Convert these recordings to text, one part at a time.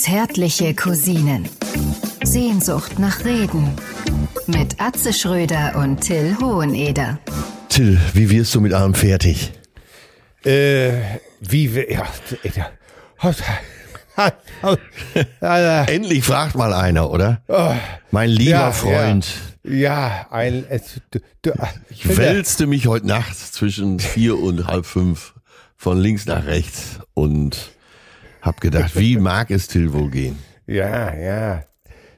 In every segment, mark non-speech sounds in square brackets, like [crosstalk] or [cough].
Zärtliche Cousinen. Sehnsucht nach Reden. Mit Atze Schröder und Till Hoheneder. Till, wie wirst du mit allem fertig? Äh, wie wir, ja, [laughs] Endlich fragt mal einer, oder? mein lieber Ja, Freund, ja, ein, es, du, du, ich wälzte mich heute Nacht zwischen vier und halb fünf von links nach rechts und hab gedacht, wie mag es Till wohl gehen? Ja, ja.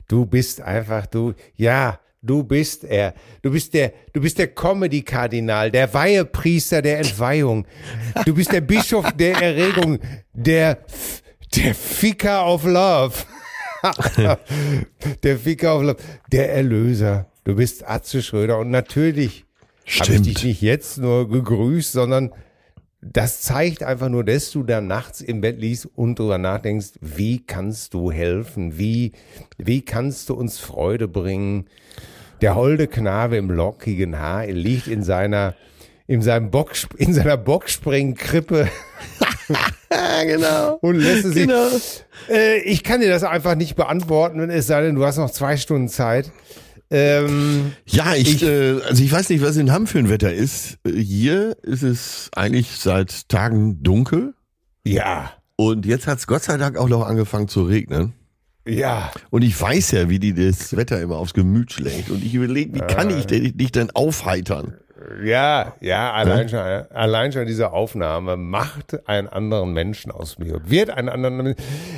Du bist einfach, du, ja, du bist er. Du bist der, du bist der Comedy-Kardinal, der Weihepriester der Entweihung. Du bist der Bischof der Erregung, der, der Ficker of Love. [laughs] der Ficker of Love, der Erlöser. Du bist Atze Schröder und natürlich habe ich dich nicht jetzt nur gegrüßt, sondern das zeigt einfach nur, dass du da nachts im Bett liegst und drüber nachdenkst, wie kannst du helfen? Wie, wie kannst du uns Freude bringen? Der holde Knabe im lockigen Haar liegt in seiner, in seinem Bock, in seiner Bockspringkrippe [laughs] genau. und lässt es sich. Genau. Äh, ich kann dir das einfach nicht beantworten, wenn es sei denn, du hast noch zwei Stunden Zeit. Ähm, Ja, ich, Ich- äh, also ich weiß nicht, was in Hamm für ein Wetter ist. Äh, Hier ist es eigentlich seit Tagen dunkel ja, und jetzt hat es Gott sei Dank auch noch angefangen zu regnen. ja. Und ich weiß ja, wie die das Wetter immer aufs Gemüt schlägt. Und ich überlege, wie kann ich denn- dich denn aufheitern? Ja, ja, allein schon, allein schon diese Aufnahme macht einen anderen Menschen aus mir. Wird einen anderen,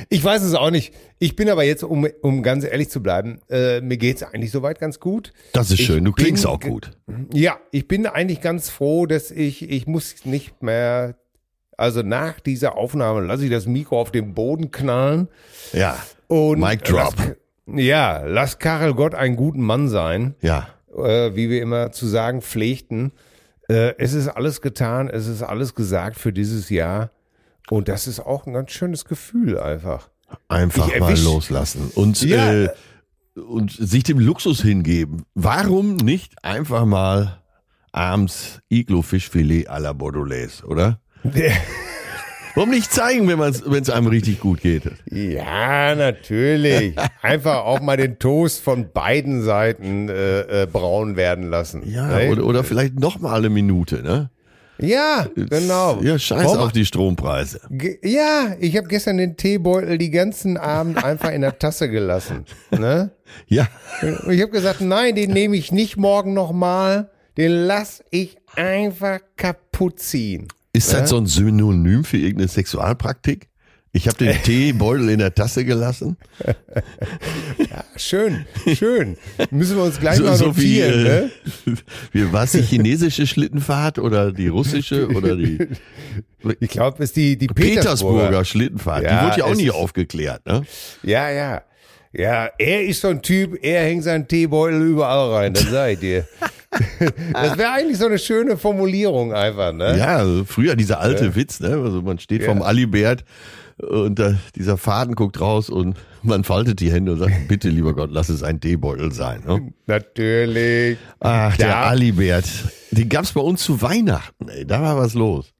ich weiß es auch nicht. Ich bin aber jetzt, um, um ganz ehrlich zu bleiben, äh, mir geht's eigentlich soweit ganz gut. Das ist Ich schön, du klingst bin auch ge- gut. Ja, ich bin eigentlich ganz froh, dass ich, ich muss nicht mehr, also nach dieser Aufnahme lasse ich das Mikro auf den Boden knallen Ja, und Mic drop. Lass, ja, lass Karel Gott einen guten Mann sein ja. Äh, wie wir immer zu sagen pflegten. Äh, es ist alles getan, es ist alles gesagt für dieses Jahr. Und das ist auch ein ganz schönes Gefühl einfach. Einfach Ich mal erwisch- loslassen und, Ja. äh, und sich dem Luxus hingeben. Warum nicht einfach mal abends Iglo-Fischfilet à la Bordelaise, oder? [laughs] Warum nicht zeigen, wenn es einem richtig gut geht? Ja, natürlich. Einfach auch mal den Toast von beiden Seiten äh, äh, braun werden lassen. Ja, Ne? oder, oder vielleicht noch mal eine Minute, ne? ja genau. Ja, scheiß Warum- auf die Strompreise. Ja, ich habe gestern den Teebeutel die ganzen Abend einfach in der Tasse gelassen. Ne? [laughs] Ja, ich habe gesagt, nein, den nehme ich nicht morgen nochmal. Den lass ich einfach kaputt ziehen. Ist das so ein Synonym für irgendeine Sexualpraktik? Ich habe den [laughs] Teebeutel in der Tasse gelassen. Schön, schön. Müssen wir uns gleich So, mal so wie, notieren, ne? äh, [laughs] wie war es die chinesische Schlittenfahrt oder die russische oder die [laughs] Ich glaube, es ist die, die Petersburger, Petersburger. Schlittenfahrt? Ja, die wurde ja auch nie aufgeklärt, ne? Ja, ja. Ja, er ist so ein Typ, er hängt seinen Teebeutel überall rein, das sag ich dir. [laughs] Das wäre eigentlich so eine schöne Formulierung einfach, ne? Ja, also früher dieser alte Witz, ne? Also man steht Ja. vom Alibert und da, dieser Faden guckt raus und man faltet die Hände und sagt, bitte lieber Gott, lass es ein Teebeutel sein. Ne? Natürlich. Ach, der Ja. Alibert. Den gab's bei uns zu Weihnachten, ey. Da war was los.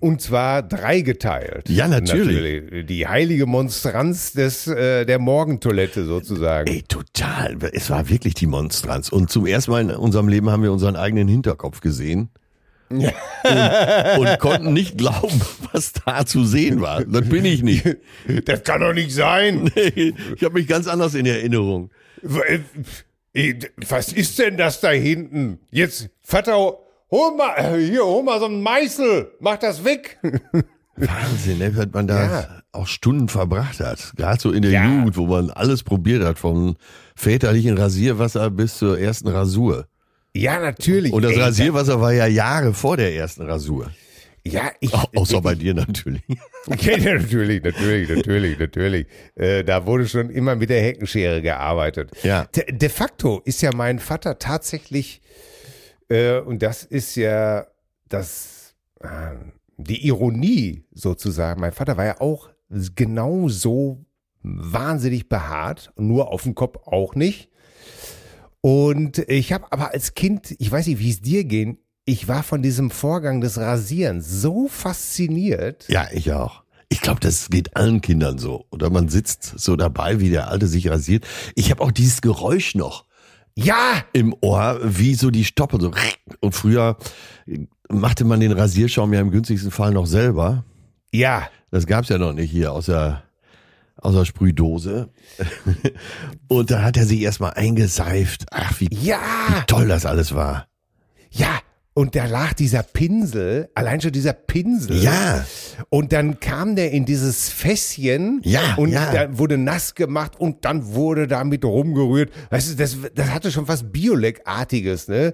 Und zwar dreigeteilt. Ja, natürlich. Die heilige Monstranz des, äh, der Morgentoilette sozusagen. Ey, total. Es war wirklich die Monstranz. Und zum ersten Mal in unserem Leben haben wir unseren eigenen Hinterkopf gesehen. [laughs] Und, und konnten nicht glauben, was da zu sehen war. Das bin ich nicht. [laughs] Das kann doch nicht sein. [laughs] Ich habe mich ganz anders in Erinnerung. Äh, Was ist denn das da hinten? Jetzt, Vater, hol mal, äh, hier, hol mal so einen Meißel, mach das weg. [laughs] Wahnsinn, ne, was man da Ja. auch Stunden verbracht hat. Gerade so in der Ja. Jugend, wo man alles probiert hat, vom väterlichen Rasierwasser bis zur ersten Rasur. Ja, natürlich. Und das Ey, Rasierwasser war ja Jahre vor der ersten Rasur. Ja, ich. Au- [laughs] Außer bei dir natürlich. Ja, natürlich, natürlich, natürlich, natürlich. Äh, da wurde schon immer mit der Heckenschere gearbeitet. Ja. De, de facto ist ja mein Vater tatsächlich, äh, und das ist ja das, äh, die Ironie sozusagen. Mein Vater war ja auch genau so wahnsinnig behaart, nur auf dem Kopf auch nicht. Und ich habe aber als Kind, ich weiß nicht, wie es dir ging, ich war von diesem Vorgang des Rasierens so fasziniert. Ja, ich auch. Ich glaube, das geht allen Kindern so. Oder man sitzt so dabei, wie der Alte sich rasiert. Ich habe auch dieses Geräusch noch Ja, im Ohr, wie so die Stoppe so. Und früher machte man den Rasierschaum ja im günstigsten Fall noch selber. ja. Das gab's ja noch nicht hier aus der, aus der Sprühdose. [laughs] Und da hat er sich erstmal eingeseift. Ach, wie, wie Ja, toll das alles war. ja. Und da lag dieser Pinsel, allein schon dieser Pinsel. Ja. Und dann kam der in dieses Fässchen Ja, und ja. dann wurde nass gemacht und dann wurde damit rumgerührt. Weißt du, das, das hatte schon was Bioleck-artiges, ne?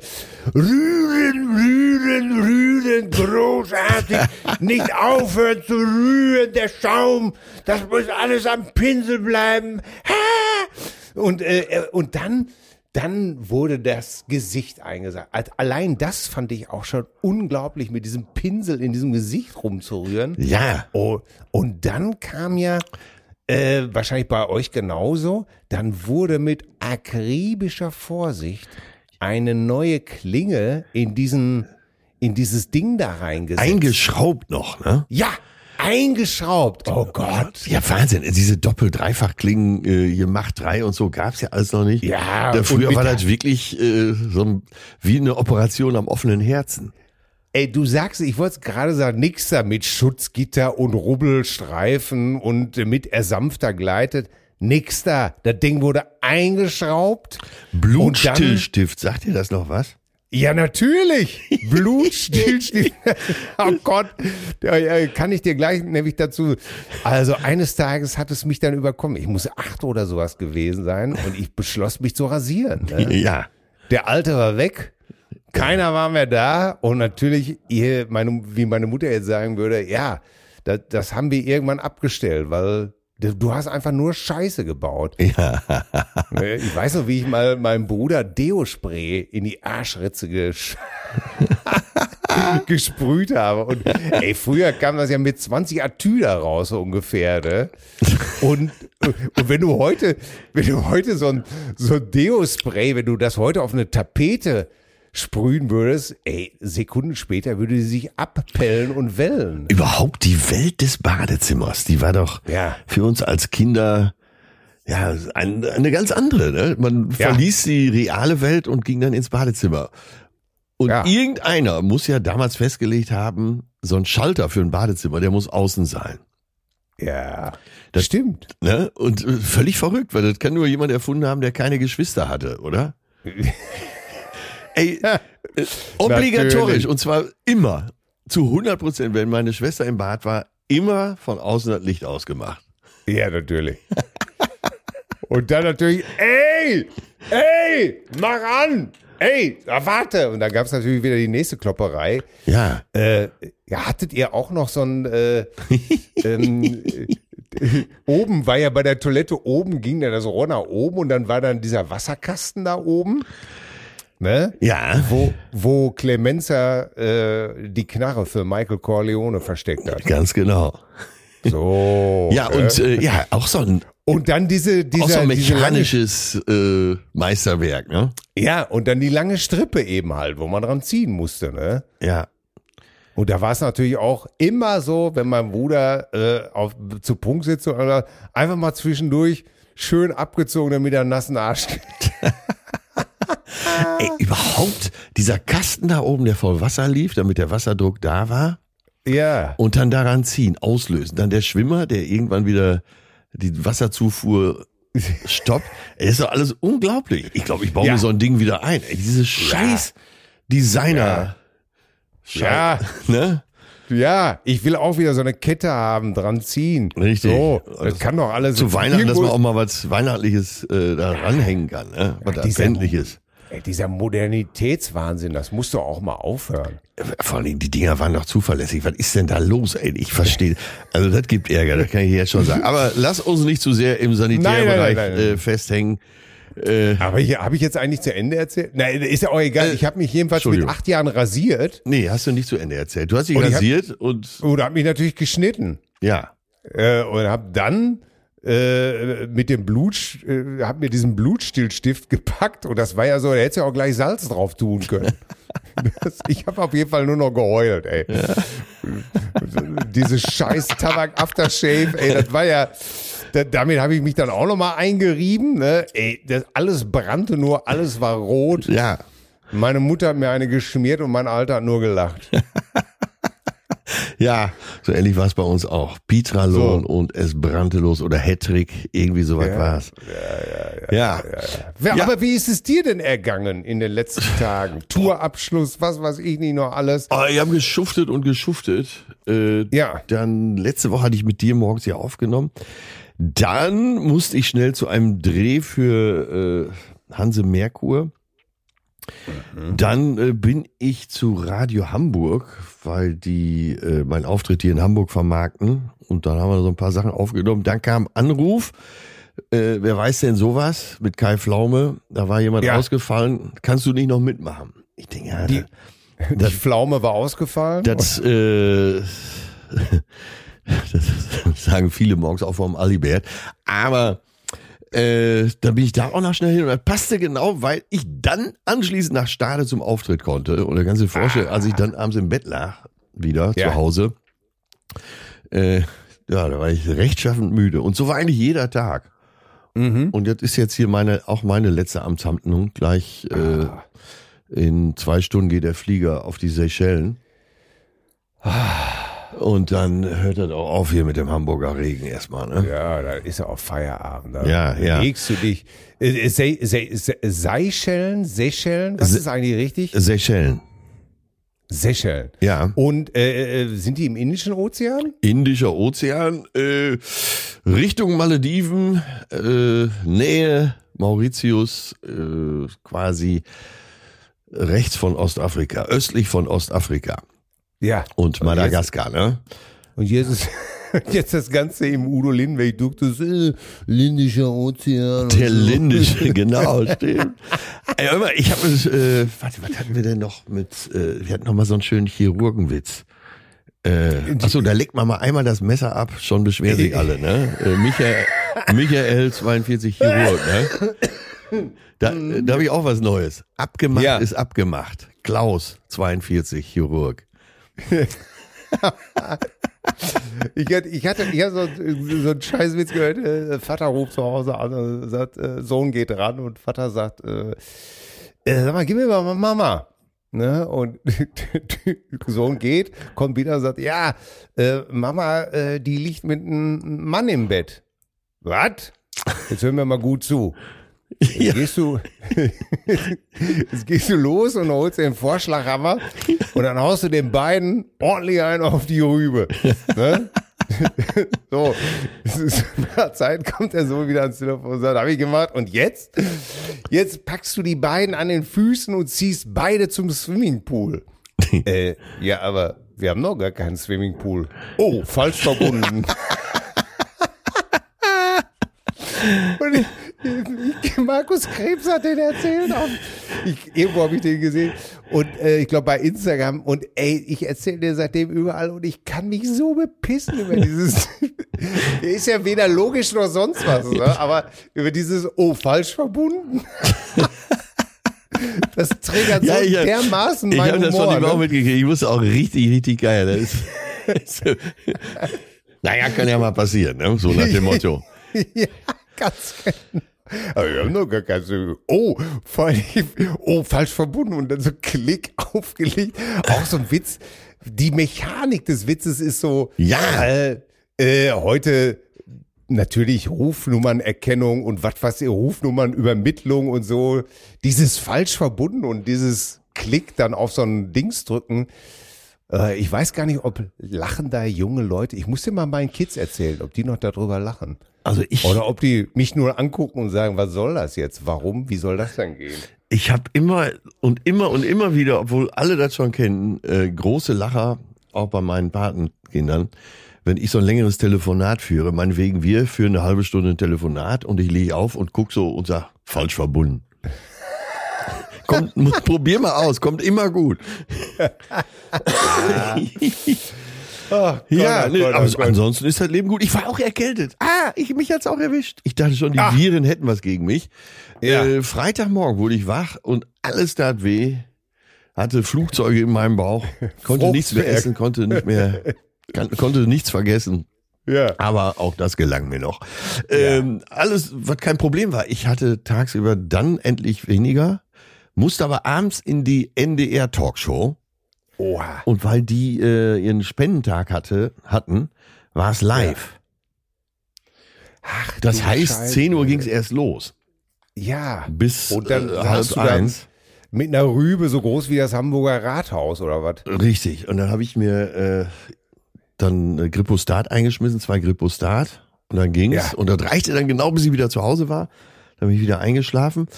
Rühren, rühren, rühren, großartig. [laughs] Nicht aufhören zu rühren, der Schaum. Das muss alles am Pinsel bleiben. Ha! Und, äh, und dann, dann wurde das Gesicht eingesagt. Allein das fand ich auch schon unglaublich, mit diesem Pinsel in diesem Gesicht rumzurühren. Ja. Oh, und dann kam ja, äh, wahrscheinlich bei euch genauso, dann wurde mit akribischer Vorsicht eine neue Klinge in diesen, in dieses Ding da reingesetzt. Eingeschraubt noch, ne? ja, eingeschraubt. Oh Gott. Ja, Wahnsinn. Diese Doppel-Dreifach-Klingen, äh, hier Macht 3 und so gab's ja alles noch nicht. Ja, Da früher war das wirklich äh, so ein, wie eine Operation am offenen Herzen. Ey, du sagst, ich wollte gerade sagen, nix da mit Schutzgitter und Rubbelstreifen und äh, mit ersanfter gleitet. Nix da. Das Ding wurde eingeschraubt. Blutstillstift, sagt ihr das noch was? Ja, natürlich. Blutstillstift. [laughs] oh Gott. Kann ich dir gleich nämlich dazu. Also eines Tages hat es mich dann überkommen. Ich muss acht oder sowas gewesen sein und ich beschloss mich zu rasieren. Ne? [laughs] Ja. Der Alte war weg. Keiner war mehr da. Und natürlich, ihr, meine, wie meine Mutter jetzt sagen würde, ja, das, das haben wir irgendwann abgestellt, weil du hast einfach nur Scheiße gebaut. Ja. Ne, Ich weiß noch, wie ich mal meinem Bruder Deo-Spray in die Arschritze gesch [laughs] gesprüht habe. Und ey, früher kam das ja mit 20 Atüder raus, so ungefähr. Ne? Und, und wenn du heute, wenn du heute so ein, so ein Deo-Spray, wenn du das heute auf eine Tapete sprühen würdest, ey, Sekunden später würde sie sich abpellen und wellen. Überhaupt die Welt des Badezimmers, die war doch Ja. für uns als Kinder ja ein, eine ganz andere. Ne? Man Ja. verließ die reale Welt und ging dann ins Badezimmer. Und Ja. irgendeiner muss ja damals festgelegt haben, so ein Schalter für ein Badezimmer, der muss außen sein. Ja, Das- stimmt. Ne? Und äh, völlig verrückt, weil das kann nur jemand erfunden haben, der keine Geschwister hatte, oder? [laughs] Ey, [laughs] äh, obligatorisch Natürlich. und zwar immer zu 100 Prozent, wenn meine Schwester im Bad war, immer von außen das Licht ausgemacht. Ja, natürlich. Und dann natürlich, ey, ey, mach an, ey, warte. Und dann gab es natürlich wieder die nächste Klopperei. Ja, Äh, ja, hattet ihr auch noch so ein, äh, ähm, äh, oben war ja bei der Toilette, oben ging dann das Rohr nach oben und dann war dann dieser Wasserkasten da oben. Ne? ja, Wo, wo Clemenza äh, die Knarre für Michael Corleone versteckt hat. ganz genau. So. [laughs] Ja, und äh, ja, auch so ein, Und dann diese, auch so dieser, ein diese lange mechanisches äh, Meisterwerk, ne? Ja, und dann die lange Strippe eben halt, wo man dran ziehen musste, ne? Ja. Und da war es natürlich auch immer so, wenn mein Bruder äh, auf, zu Punkt sitzt oder einfach mal zwischendurch schön abgezogen, damit er einen nassen Arsch kriegt. [laughs] Ey, überhaupt dieser Kasten da oben, der voll Wasser lief, damit der Wasserdruck da war. Ja. und dann daran ziehen, auslösen. Dann der Schwimmer, der irgendwann wieder die Wasserzufuhr stoppt. Ey, das ist doch alles unglaublich. Ich glaube, ich baue Ja. mir so ein Ding wieder ein. Ey, diese scheiß Designer. Ja. [laughs] Ne? Ja, ich will auch wieder so eine Kette haben, dran ziehen. Richtig. So, das kann doch alles. Zu Weihnachten, dass man auch mal was Weihnachtliches äh, da ranhängen kann. Ne? Was dieser- Adventliches. Ey, dieser Modernitätswahnsinn, das muss doch auch mal aufhören. Vor allen Dingen, die Dinger waren doch zuverlässig. Was ist denn da los, ey? Ich verstehe. Also das gibt Ärger, das kann ich jetzt schon sagen. Aber lass uns nicht zu sehr im nein, nein. Äh, festhängen. Äh, Aber hier habe ich jetzt eigentlich zu Ende erzählt? Nein, ist ja auch egal. Ich habe mich jedenfalls mit acht Jahren rasiert nee, hast du nicht zu Ende erzählt. Du hast dich Und ich hab- rasiert und oder habe mich natürlich geschnitten. ja. äh, und habe dann äh, mit dem Blut, äh, habe mir diesen Blutstillstift gepackt und das war ja so, da hättest du ja auch gleich Salz drauf tun können. [laughs] das, ich habe auf jeden Fall nur noch geheult, ey. Diese scheiß Tabak Aftershave, ey, das war ja, da, damit habe ich mich dann auch nochmal eingerieben, ne? Ey, das alles brannte nur, alles war rot. Ja. Meine Mutter hat mir eine geschmiert und mein Alter hat nur gelacht. [laughs] Ja, so ähnlich war es bei uns auch. Pitralon So. und es brannte los oder Hattrick, irgendwie so was Ja. war's. Ja, ja, Wer- Ja. Aber wie ist es dir denn ergangen in den letzten [laughs] Tagen? Tourabschluss, was weiß ich nicht noch alles. Oh, wir haben geschuftet und geschuftet. Äh, Ja. Dann letzte Woche hatte ich mit dir morgens hier aufgenommen. Dann musste ich schnell zu einem Dreh für äh, Hanse Merkur. Dann äh, bin ich zu Radio Hamburg, weil die äh, meinen Auftritt hier in Hamburg vermarkten. Und dann haben wir so ein paar Sachen aufgenommen. Dann kam Anruf. Äh, wer weiß denn sowas mit Kai Pflaume? Da war jemand Ja. ausgefallen. Kannst du nicht noch mitmachen? Ich denke, ja, Die, die Pflaume war ausgefallen. das, äh, [laughs] [laughs] das sagen viele morgens auch vom Alibert. Aber äh, da bin ich da auch noch schnell hin und das passte genau, weil ich dann anschließend nach Stade zum Auftritt konnte. Und der ganze Vorstell, als ich dann abends im Bett lag, wieder Ja. zu Hause, äh, ja, da war ich rechtschaffend müde. Und so war eigentlich jeder Tag. Mhm. Und jetzt ist jetzt hier meine, auch meine letzte Amtshandlung. Gleich äh, in zwei Stunden geht der Flieger auf die Seychellen. Und dann hört das auch auf hier mit dem Hamburger Regen erstmal. Ne? Ja, da ist ja auch Feierabend. Da Ja, ja. Legst du dich. Äh, Se, Se, Se, Seychellen? Seychellen? Was Se- ist eigentlich richtig? Seychellen. Seychellen. Ja. Und äh, äh, sind die im Indischen Ozean? Indischer Ozean, äh, Richtung Malediven, äh, Nähe Mauritius, äh, quasi rechts von Ostafrika, östlich von Ostafrika Ja. und Madagaskar, ne? Und jetzt ist [laughs] jetzt das Ganze im Udo Lindenweg. Du das äh, Lindischer Ozean. und Der so. Lindische, [laughs] genau, stimmt. Mal, ich habe, äh, warte, was hatten wir denn noch mit, äh, wir hatten noch mal so einen schönen Chirurgenwitz. Äh, achso, da legt man mal einmal das Messer ab, schon beschweren sich alle, ne? Äh, Michael, Michael 42 Chirurg, ne? Da, da habe ich auch was Neues. Abgemacht Ja. ist abgemacht. Klaus 42 Chirurg. Ich hatte, ich hatte, ich hatte so, so einen Scheißwitz gehört. äh, Vater ruft zu Hause an und sagt, äh, Sohn geht ran und Vater sagt, äh, äh, sag mal, gib mir mal Mama. Ne? Und [laughs] Sohn geht, kommt wieder und sagt, ja, äh, Mama, äh, die liegt mit einem Mann im Bett. Was? Jetzt hören wir mal gut zu. Jetzt Ja. gehst du, [laughs] jetzt gehst du los und holst den Vorschlaghammer und dann haust du den beiden ordentlich einen auf die Rübe. Ne? [laughs] So, es ist [laughs] nach Zeit kommt er so wieder ans Telefon und sagt, habe ich gemacht. Und jetzt? Jetzt packst du die beiden an den Füßen und ziehst beide zum Swimmingpool. äh, ja, aber wir haben noch gar keinen Swimmingpool. Oh, falsch verbunden. Und ich, ich, Markus Krebs hat den erzählt. Auch. Ich, irgendwo habe ich den gesehen. Und äh, ich glaube bei Instagram. Und ey, ich erzähle dir seitdem überall und ich kann mich so bepissen über dieses. [laughs] Der ist ja weder logisch noch sonst was, ne? aber über dieses Oh, falsch verbunden. [laughs] Das triggert so ich hab- dermaßen Ich meinen habe das von Humor. ihm auch Ne? mitgekriegt. Ich wusste auch richtig, richtig geil. Das ist, [laughs] naja, kann ja mal passieren, ne? so nach dem Motto. ja, ganz genau. Aber wir haben noch gar kein so, oh, oh, falsch verbunden und dann so Klick aufgelegt. Auch so ein Witz. Die Mechanik des Witzes ist so, Ja. äh, äh, heute natürlich Rufnummernerkennung und was was ihr Rufnummernübermittlung und so. Dieses falsch verbunden und dieses Klick dann auf so ein Dings drücken. Äh, ich weiß gar nicht, ob lachen da junge Leute. Ich muss dir mal meinen Kids erzählen, ob die noch darüber lachen. Also ich, Oder ob die mich nur angucken und sagen, was soll das jetzt? Warum? Wie soll das denn gehen? ich habe immer und immer und immer wieder, obwohl alle das schon kennen, äh, große Lacher, auch bei meinen Patenkindern, wenn ich so ein längeres Telefonat führe, meinetwegen wir führen eine halbe Stunde ein Telefonat und ich lege auf und guck so und sag, falsch verbunden. [laughs] Kommt, probier mal aus, kommt immer gut. [laughs] Ach, Ja, Gott, nee, Gott, aber Gott. ansonsten ist das Leben gut. Ich war auch erkältet. Ah, ich, mich hat's auch erwischt. Ich dachte schon, die Ach. Viren hätten was gegen mich. Ja. Äh, Freitagmorgen wurde ich wach und alles tat weh. hatte Flugzeuge in meinem Bauch, [laughs] konnte nichts mehr essen, konnte nicht mehr, [laughs] kann, konnte nichts vergessen. Ja. Aber auch das gelang mir noch. Ähm, alles, was kein Problem war. Ich hatte tagsüber dann endlich weniger, musste aber abends in die NDR-Talkshow. Oha. Und weil die äh, ihren Spendentag hatte, hatten, war es live. Ach, Das heißt, Scheiße. 10 Uhr ging es erst los. Ja. Bis Und dann äh, halb eins. mit einer Rübe so groß wie das Hamburger Rathaus oder was? Richtig. Und dann habe ich mir äh, dann äh, Grippostat eingeschmissen, zwei Grippostat. Und dann ging's. Ja. Und das reichte dann genau, bis ich wieder zu Hause war. Dann bin ich wieder eingeschlafen.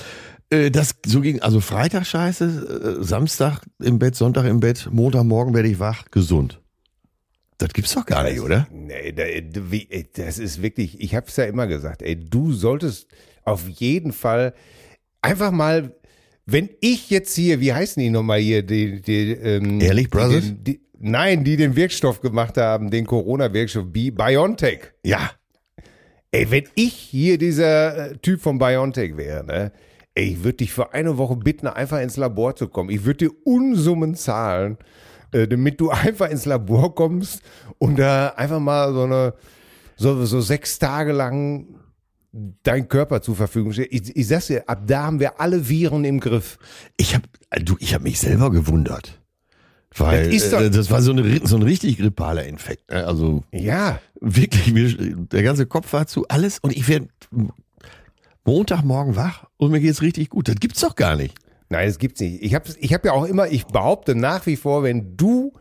Äh, das so ging, also Freitag scheiße, äh, Samstag im Bett, Sonntag im Bett, Montagmorgen werde ich wach, gesund. Das gibt's doch gar nicht, oder? Nee, ey, das ist wirklich, ich habe es ja immer gesagt, ey, du solltest auf jeden Fall einfach mal, wenn ich jetzt hier, wie heißen die nochmal hier, die, die, ähm, Ehrlich, Brothers? Die, die, nein, die den Wirkstoff gemacht haben, den Corona-Wirkstoff, Bi- BioNTech. Ja. Ey, wenn ich hier dieser äh, Typ von BioNTech wäre, ne? Ey, ich würde dich für eine Woche bitten, einfach ins Labor zu kommen. Ich würde dir Unsummen zahlen, äh, damit du [laughs] einfach ins Labor kommst und da einfach mal so eine, so, so sechs Tage lang dein Körper zur Verfügung steht. Ich, ich sag's dir, ab da haben wir alle Viren im Griff. Ich habe du, ich habe mich selber gewundert. Weil Das ist doch- äh, das war so, eine, so ein richtig grippaler Infekt. ne? Also Ja, wirklich, mir, der ganze Kopf war zu alles und ich werde Montagmorgen wach und mir geht's richtig gut. Das gibt's doch gar nicht. Nein, das gibt's nicht. Ich habe ich hab ja auch immer, ich behaupte nach wie vor, wenn du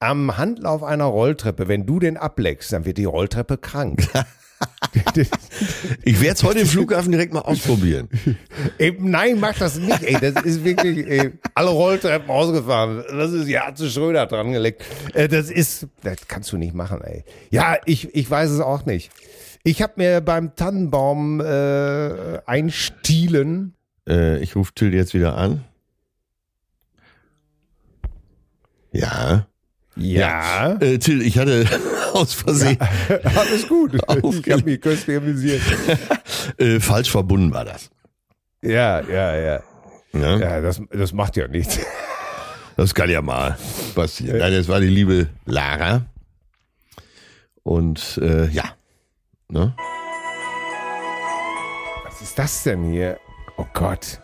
am Handlauf einer Rolltreppe, wenn du den ableckst, dann wird die Rolltreppe krank. [laughs] Ich werde es heute im Flughafen direkt mal ausprobieren. [laughs] ey, nein, mach das nicht. Ey, das ist wirklich ey, alle Rolltreppen ausgefahren. Das ist ja zu Schröder dran gelegt. Äh, das ist, das kannst du nicht machen. Ey. Ja, ich, ich weiß es auch nicht. Ich habe mir beim Tannenbaum äh, einstielen. Äh, ich rufe Till jetzt wieder an. Ja. Ja, Äh, Till, ich hatte [laughs] aus Versehen [laughs] alles gut. [laughs] Ich Aufgelegt. habe mich köstlich amüsiert. äh, falsch verbunden war das. Ja, ja, ja. Ja? Ja, das, das macht ja nichts. Das kann ja mal passieren. Nein, das war die liebe Lara. Und äh, ja. Ne? Was ist das denn hier? Oh Gott.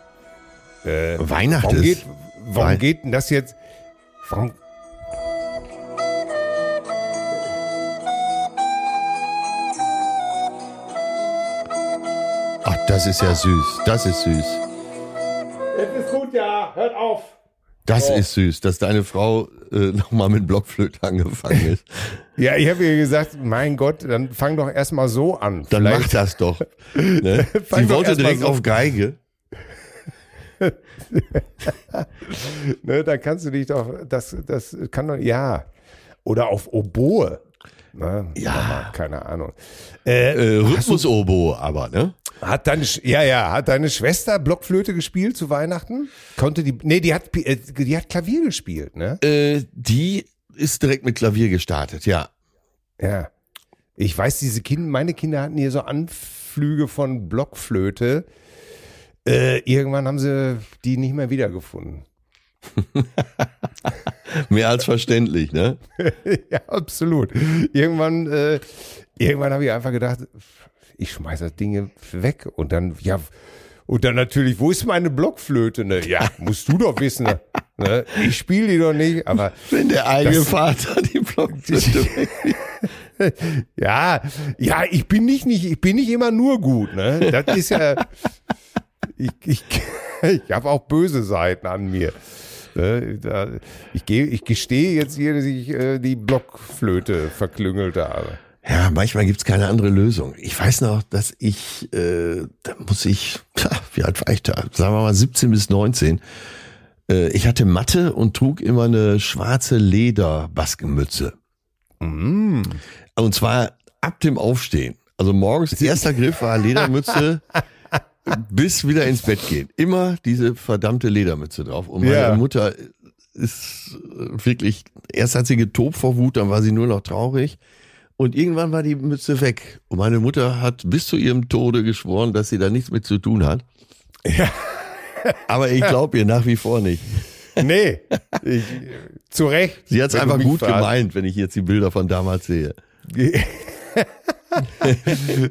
Äh, Weihnachten warum geht, warum Wei- geht denn das jetzt? Warum? Ach, das ist ja süß. Das ist süß. Es ist gut, ja. Hört auf. Das Oh. ist süß, dass deine Frau äh, [laughs] nochmal mit Blockflöte angefangen ist. [laughs] Ja, ich habe ihr gesagt, mein Gott, dann fang doch erstmal so an. Dann Vielleicht- mach das doch. [laughs] Ne? Sie wollte mal direkt so- auf Geige. Ne, da kannst du dich doch, das, das kann doch, ja. Oder auf Oboe. Ne? Ja. Mama, Keine Ahnung. Äh, Äh, Rhythmus-Oboe aber, ne? Hat deine, ja, ja, hat deine Schwester Blockflöte gespielt zu Weihnachten? Konnte die, nee, die hat, äh, die hat Klavier gespielt, ne? Äh, die ist direkt mit Klavier gestartet, ja. Ja. Ich weiß, diese Kinder, meine Kinder hatten hier so Anflüge von Blockflöte. Äh, irgendwann haben sie die nicht mehr wiedergefunden. [laughs] Mehr als verständlich, ne? [laughs] ja, absolut. Irgendwann, äh, irgendwann habe ich einfach gedacht, ich schmeiß das Ding weg und dann, ja, und dann natürlich, wo ist meine Blockflöte? Ne? Ja, musst du doch wissen. Ne? Ne? Ich spiele die doch nicht, aber Wenn der eigene Das- Vater die Blockflöte [laughs] ja, ja, ich bin nicht, nicht, ich bin nicht immer nur gut. Ne? Das ist ja, ich, ich, ich habe auch böse Seiten an mir. Ne? Ich, gehe, ich gestehe jetzt hier, dass ich äh, die Blockflöte verklüngelt habe. Ja, manchmal gibt's keine andere Lösung. Ich weiß noch, dass ich, äh, da muss ich, [laughs] wie alt war ich da? Sagen wir mal 17 bis 19. Äh, ich hatte Matte und trug immer eine schwarze Leder-Baskenmütze. Mm. Und zwar ab dem Aufstehen. Also morgens, erster Griff war Ledermütze [laughs] bis wieder ins Bett gehen. Immer diese verdammte Ledermütze drauf. Und meine Ja. Mutter ist äh, wirklich, erst hat sie getobt vor Wut, dann war sie nur noch traurig. Und irgendwann war die Mütze weg. Und meine Mutter hat bis zu ihrem Tode geschworen, dass sie da nichts mit zu tun hat. Ja. Aber ich glaube ihr nach wie vor nicht. Nee, ich, zu Recht. Sie hat es einfach gut fragst. gemeint, wenn ich jetzt die Bilder von damals sehe. [laughs]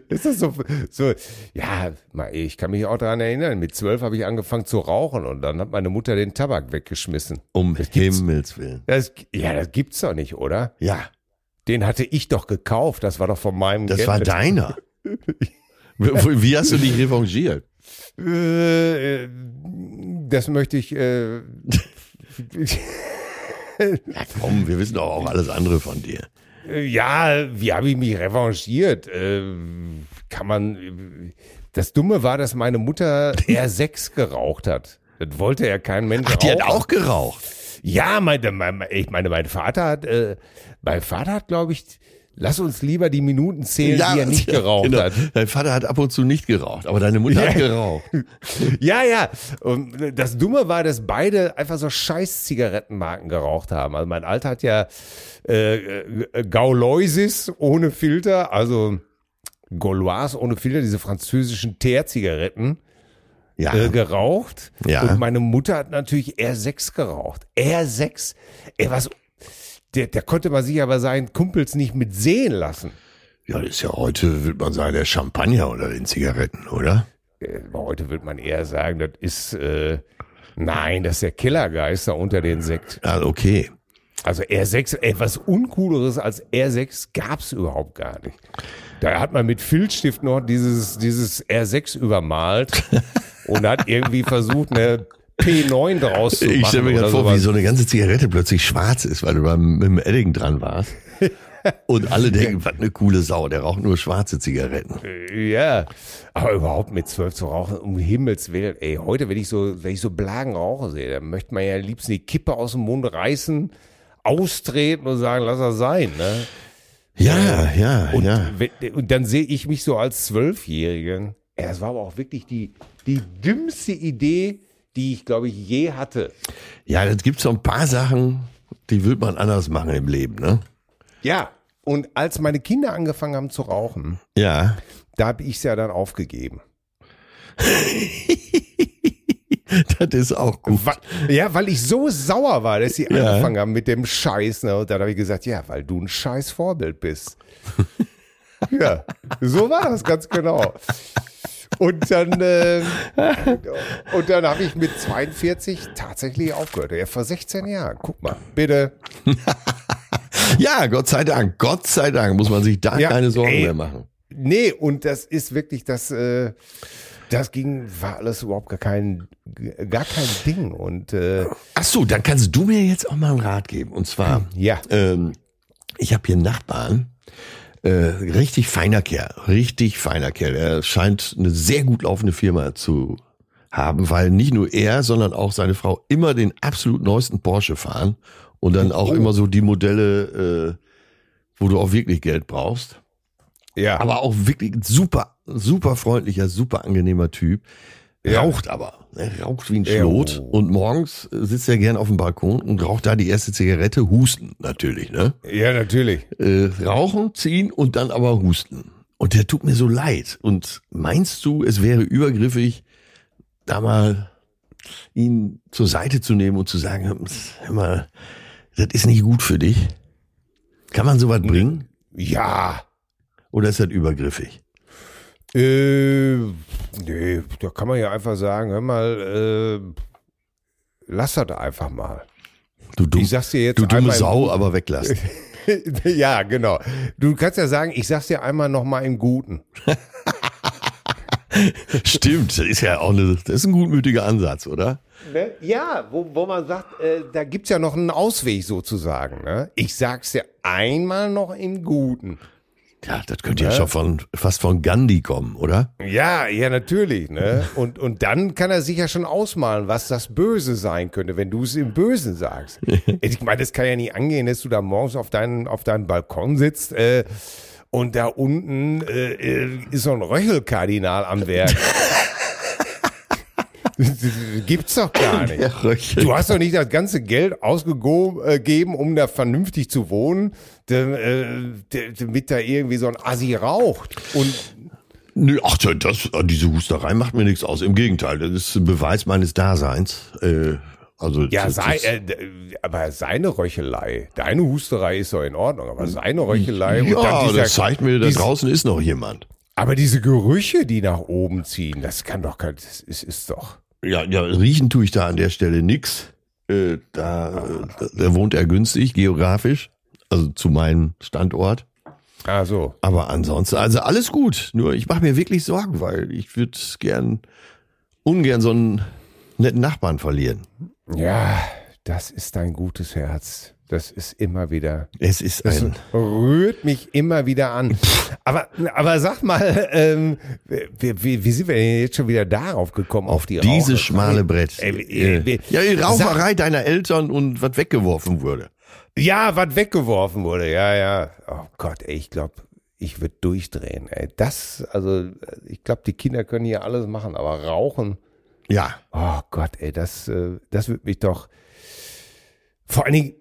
ist das so, so, ja, ich kann mich auch daran erinnern, mit zwölf habe ich angefangen zu rauchen und dann hat meine Mutter den Tabak weggeschmissen. Um Das Himmels Willen. Das, ja, das gibt's doch nicht, oder? Ja, Den hatte ich doch gekauft, das war doch von meinem das Geld. war deiner. [laughs] Wie hast du dich revanchiert? Äh, das möchte ich, äh, [laughs] Ja, komm, wir wissen doch auch alles andere von dir. ja, wie habe ich mich revanchiert? Äh, kann man, das Dumme war, dass meine Mutter [laughs] R6 geraucht hat. Das wollte ja kein Mensch Ach, die hat rauchen. auch geraucht. Ja, meine, meine, ich meine, mein Vater hat, äh, mein Vater hat, glaube ich, lass uns lieber die Minuten zählen, die er nicht [laughs] geraucht genau. hat. Dein Vater hat ab und zu nicht geraucht, aber deine Mutter hat Ja. geraucht. [laughs] Ja, ja. Und das Dumme war, dass beide einfach so scheiß Zigarettenmarken geraucht haben. Also mein Alter hat ja äh, äh, Gauloisis ohne Filter, also Gauloise ohne Filter, diese französischen Teerzigaretten Ja, äh, geraucht. Ja. Und meine Mutter hat natürlich R6 geraucht. R6, ey, was, der, der konnte man sich aber seinen Kumpels nicht mit sehen lassen. ja, das ist ja heute, würde man sagen, der Champagner unter den Zigaretten, oder? Äh, Heute würde man eher sagen, das ist, äh, nein, das ist der Killergeister unter den Sekt. Ja, okay. Also R6, ey, was Uncooleres als R6 gab's überhaupt gar nicht. Da hat man mit Filzstift noch dieses, dieses R6 übermalt [laughs] und hat irgendwie versucht, eine P9 draus zu machen. Ich stelle mir gerade vor, sowas. wie so eine ganze Zigarette plötzlich schwarz ist, weil du beim, mit dem Edding dran warst. [laughs] Und alle denken, was eine coole Sau, der raucht nur schwarze Zigaretten. Ja, aber überhaupt mit zwölf zu rauchen, um Himmels Willen. Ey, heute, wenn ich so, wenn ich so Blagen rauche sehe, dann möchte man ja liebsten die Kippe aus dem Mund reißen, austreten und sagen, lass das sein, ne? Ja, ja, Und, ja. und dann sehe ich mich so als Zwölfjährigen. Ja, das war aber auch wirklich die, die dümmste Idee, die ich, glaube ich, je hatte. Ja, es gibt so ein paar Sachen, die will man anders machen im Leben, ne? Ja. Und als meine Kinder angefangen haben zu rauchen, Ja. da habe ich es ja dann aufgegeben. [laughs] Das ist auch gut. Ja, weil ich so sauer war, dass sie Ja. angefangen haben mit dem Scheiß. Ne? Und dann habe ich gesagt, ja, weil du ein scheiß Vorbild bist. [laughs] ja, so war das ganz genau. Und dann, äh, und dann habe ich mit 42 tatsächlich aufgehört. Ja, vor 16 Jahren. Guck mal, bitte. [laughs] Ja, Gott sei Dank, Gott sei Dank muss man sich da Ja, keine Sorgen ey. mehr machen. Nee, und das ist wirklich das, äh, das ging, war alles überhaupt gar kein, gar kein Ding. Und äh, Ach so, dann kannst du mir jetzt auch mal einen Rat geben. Und zwar, ja, ähm, ich habe hier einen Nachbarn, äh, richtig feiner Kerl, richtig feiner Kerl. Er scheint eine sehr gut laufende Firma zu haben, weil nicht nur er, sondern auch seine Frau immer den absolut neuesten Porsche fahren und dann auch Oh. immer so die Modelle, äh, wo du auch wirklich Geld brauchst. ja. Aber auch wirklich super, super freundlicher, super angenehmer Typ. Ja. Raucht aber, ne? raucht wie ein Schlot. oh. Und morgens sitzt er gern auf dem Balkon und raucht da die erste Zigarette, husten natürlich, ne? ja, natürlich. Äh, rauchen, ziehen und dann aber husten. Und der tut mir so leid. Und meinst du, es wäre übergriffig, da mal ihn zur Seite zu nehmen und zu sagen, hör mal, das ist nicht gut für dich? Kann man sowas bringen? Ja. Oder ist das übergriffig? Äh, nee, da kann man ja einfach sagen, hör mal, äh, lass das einfach mal. Du, dumm, Ich sag's dir jetzt du dumme Sau, aber weglassen. [laughs] ja, genau. Du kannst ja sagen, ich sag's dir einmal nochmal im Guten. [laughs] Stimmt, das ist ja auch eine, das ist ein gutmütiger Ansatz, oder? Ne? Ja, wo, wo man sagt, äh, da gibt's ja noch einen Ausweg sozusagen. Ne? Ich sag's dir einmal noch im Guten. Ja, das könnte ja schon von, fast von Gandhi kommen, oder? Ja, ja, natürlich. Ne? Und, und dann kann er sich ja schon ausmalen, was das Böse sein könnte, wenn du es im Bösen sagst. [laughs] ich meine, das kann ja nicht angehen, dass du da morgens auf deinen, auf deinem Balkon sitzt äh, und da unten äh, äh, ist so ein Röchelkardinal am Werk. [laughs] [laughs] Gibt's doch gar nicht. Ja. Du hast doch nicht das ganze Geld ausgegeben, um da vernünftig zu wohnen, äh, damit da irgendwie so ein Assi raucht. Und Nö, ach, das, diese Husterei macht mir nichts aus. Im Gegenteil, das ist ein Beweis meines Daseins. Äh, Also Ja, sei, äh, aber seine Röchelei, deine Husterei ist doch in Ordnung, aber seine Röchelei und ja, dann dieser, das zeigt mir, da draußen ist noch jemand. aber diese Gerüche, die nach oben ziehen, das kann doch kein, das ist, ist doch. Ja, ja, riechen tue ich da an der Stelle nix. Äh, da, da, da wohnt er günstig, geografisch, also zu meinem Standort. Ah, so. Aber ansonsten, also alles gut. Nur ich mache mir wirklich Sorgen, weil ich würde gern, ungern so einen netten Nachbarn verlieren. Ja, das ist ein gutes Herz. Das ist immer wieder. Es ist Das ein, rührt mich immer wieder an. Aber, aber sag mal, ähm, wie, wie, wie sind wir denn jetzt schon wieder darauf gekommen, auf die dieses Raucherei? schmale Brett. Äh, Äh, ja, die Rauferei deiner Eltern und was weggeworfen wurde. Ja, was weggeworfen wurde, ja, ja. Oh Gott, ey, ich glaube, ich würde durchdrehen. Ey. Das, also, ich glaube, die Kinder können hier alles machen, aber rauchen, Ja, oh Gott, ey, das, äh, das würde mich doch. Vor allen Dingen,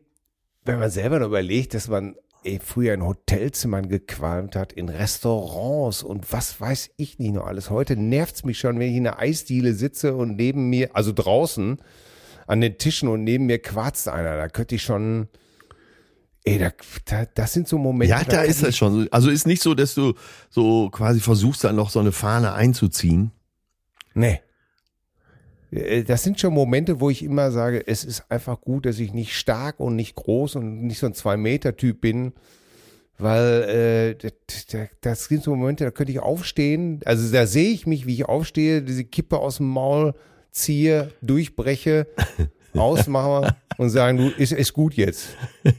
wenn man selber noch überlegt, dass man ey, früher in Hotelzimmern gequalmt hat, in Restaurants und was weiß ich nicht noch alles. Heute nervt's mich schon, wenn ich in einer Eisdiele sitze und neben mir, also draußen an den Tischen und neben mir quarzt einer. Da könnte ich schon. Ey, da, da, das sind so Momente. ja, da kann ist das schon. so. Also ist nicht so, dass du so quasi versuchst, dann noch so eine Fahne einzuziehen. Nee. Äh, Das sind schon Momente, wo ich immer sage, es ist einfach gut, dass ich nicht stark und nicht groß und nicht so ein Zwei-Meter-Typ bin, weil äh, das, sind so Momente, da könnte ich aufstehen, also da sehe ich mich, wie ich aufstehe, diese Kippe aus dem Maul ziehe, durchbreche, [laughs] ausmache und sagen, du, ist, ist gut jetzt. [laughs]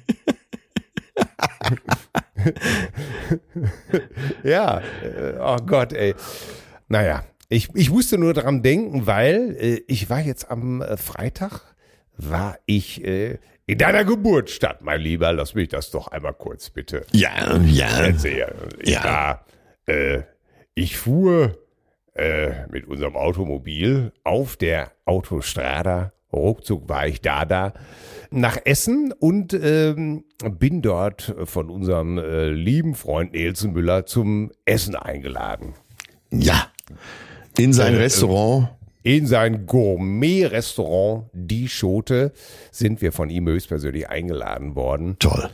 [laughs] ja, äh, oh Gott, ey. Naja, ich, ich musste nur dran denken, weil äh, ich war jetzt am äh, Freitag, war ich äh, in deiner Geburtsstadt, mein Lieber. Lass mich das doch einmal kurz bitte Ja, ja. erzählen. Ich Ja. war, äh, ich fuhr äh, mit unserem Automobil auf der Autostrada. Ruckzuck war ich da, da nach Essen und ähm, bin dort von unserem äh, lieben Freund Nelson Müller zum Essen eingeladen. Ja. In sein Äh, Restaurant. In sein Gourmet-Restaurant Die Schote sind wir von ihm höchstpersönlich eingeladen worden. Toll.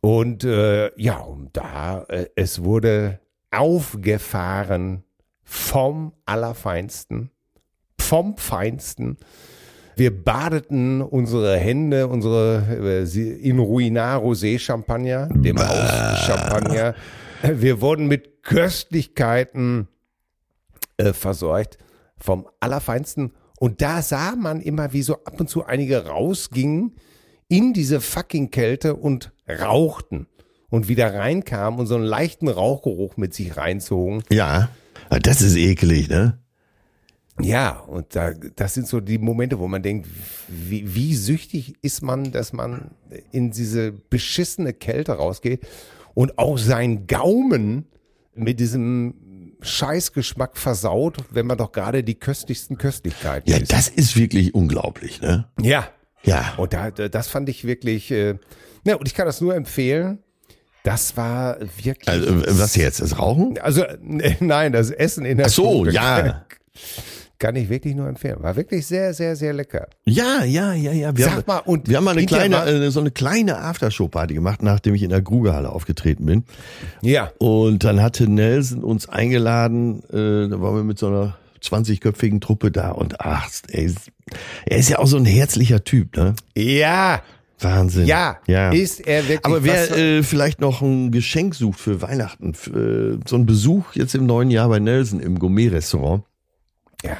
Und äh, ja, und da, äh, es wurde aufgefahren vom Allerfeinsten, vom Feinsten. Wir badeten unsere Hände, unsere äh, in Ruinar Rosé Champagner, dem Haus Champagner. Wir wurden mit Köstlichkeiten äh, versorgt vom Allerfeinsten. Und da sah man immer, wie so ab und zu einige rausgingen in diese fucking Kälte und rauchten und wieder reinkamen und so einen leichten Rauchgeruch mit sich reinzogen. Ja. Das ist ekelig, ne? Ja, und da, das sind so die Momente, wo man denkt, wie, wie süchtig ist man, dass man in diese beschissene Kälte rausgeht und auch sein Gaumen mit diesem Scheißgeschmack versaut, wenn man doch gerade die köstlichsten Köstlichkeiten Ja, isst. das ist wirklich unglaublich, ne? Ja, Ja. und da, da- das fand ich wirklich, äh, na, und ich kann das nur empfehlen. Das war wirklich. Also, äh, was jetzt? Das Rauchen? Also, [laughs] nein, das Essen in der Ach so, Stube ja. [laughs] Kann ich wirklich nur empfehlen. War wirklich sehr, sehr, sehr lecker. Ja, ja, ja, ja. Wir Sag haben, mal, und wir haben mal eine kleine, äh, so eine kleine Aftershow-Party gemacht, nachdem ich in der Grugehalle aufgetreten bin. Ja. Und dann hatte Nelson uns eingeladen, äh, da waren wir mit so einer 20-köpfigen Truppe da und ach, ey, er ist ja auch so ein herzlicher Typ, ne? Ja, Wahnsinn. ja, ja. ist er wirklich. Aber wer äh, vielleicht noch ein Geschenk sucht für Weihnachten, f- äh, so ein Besuch jetzt im neuen Jahr bei Nelson im Gourmet-Restaurant. Ja.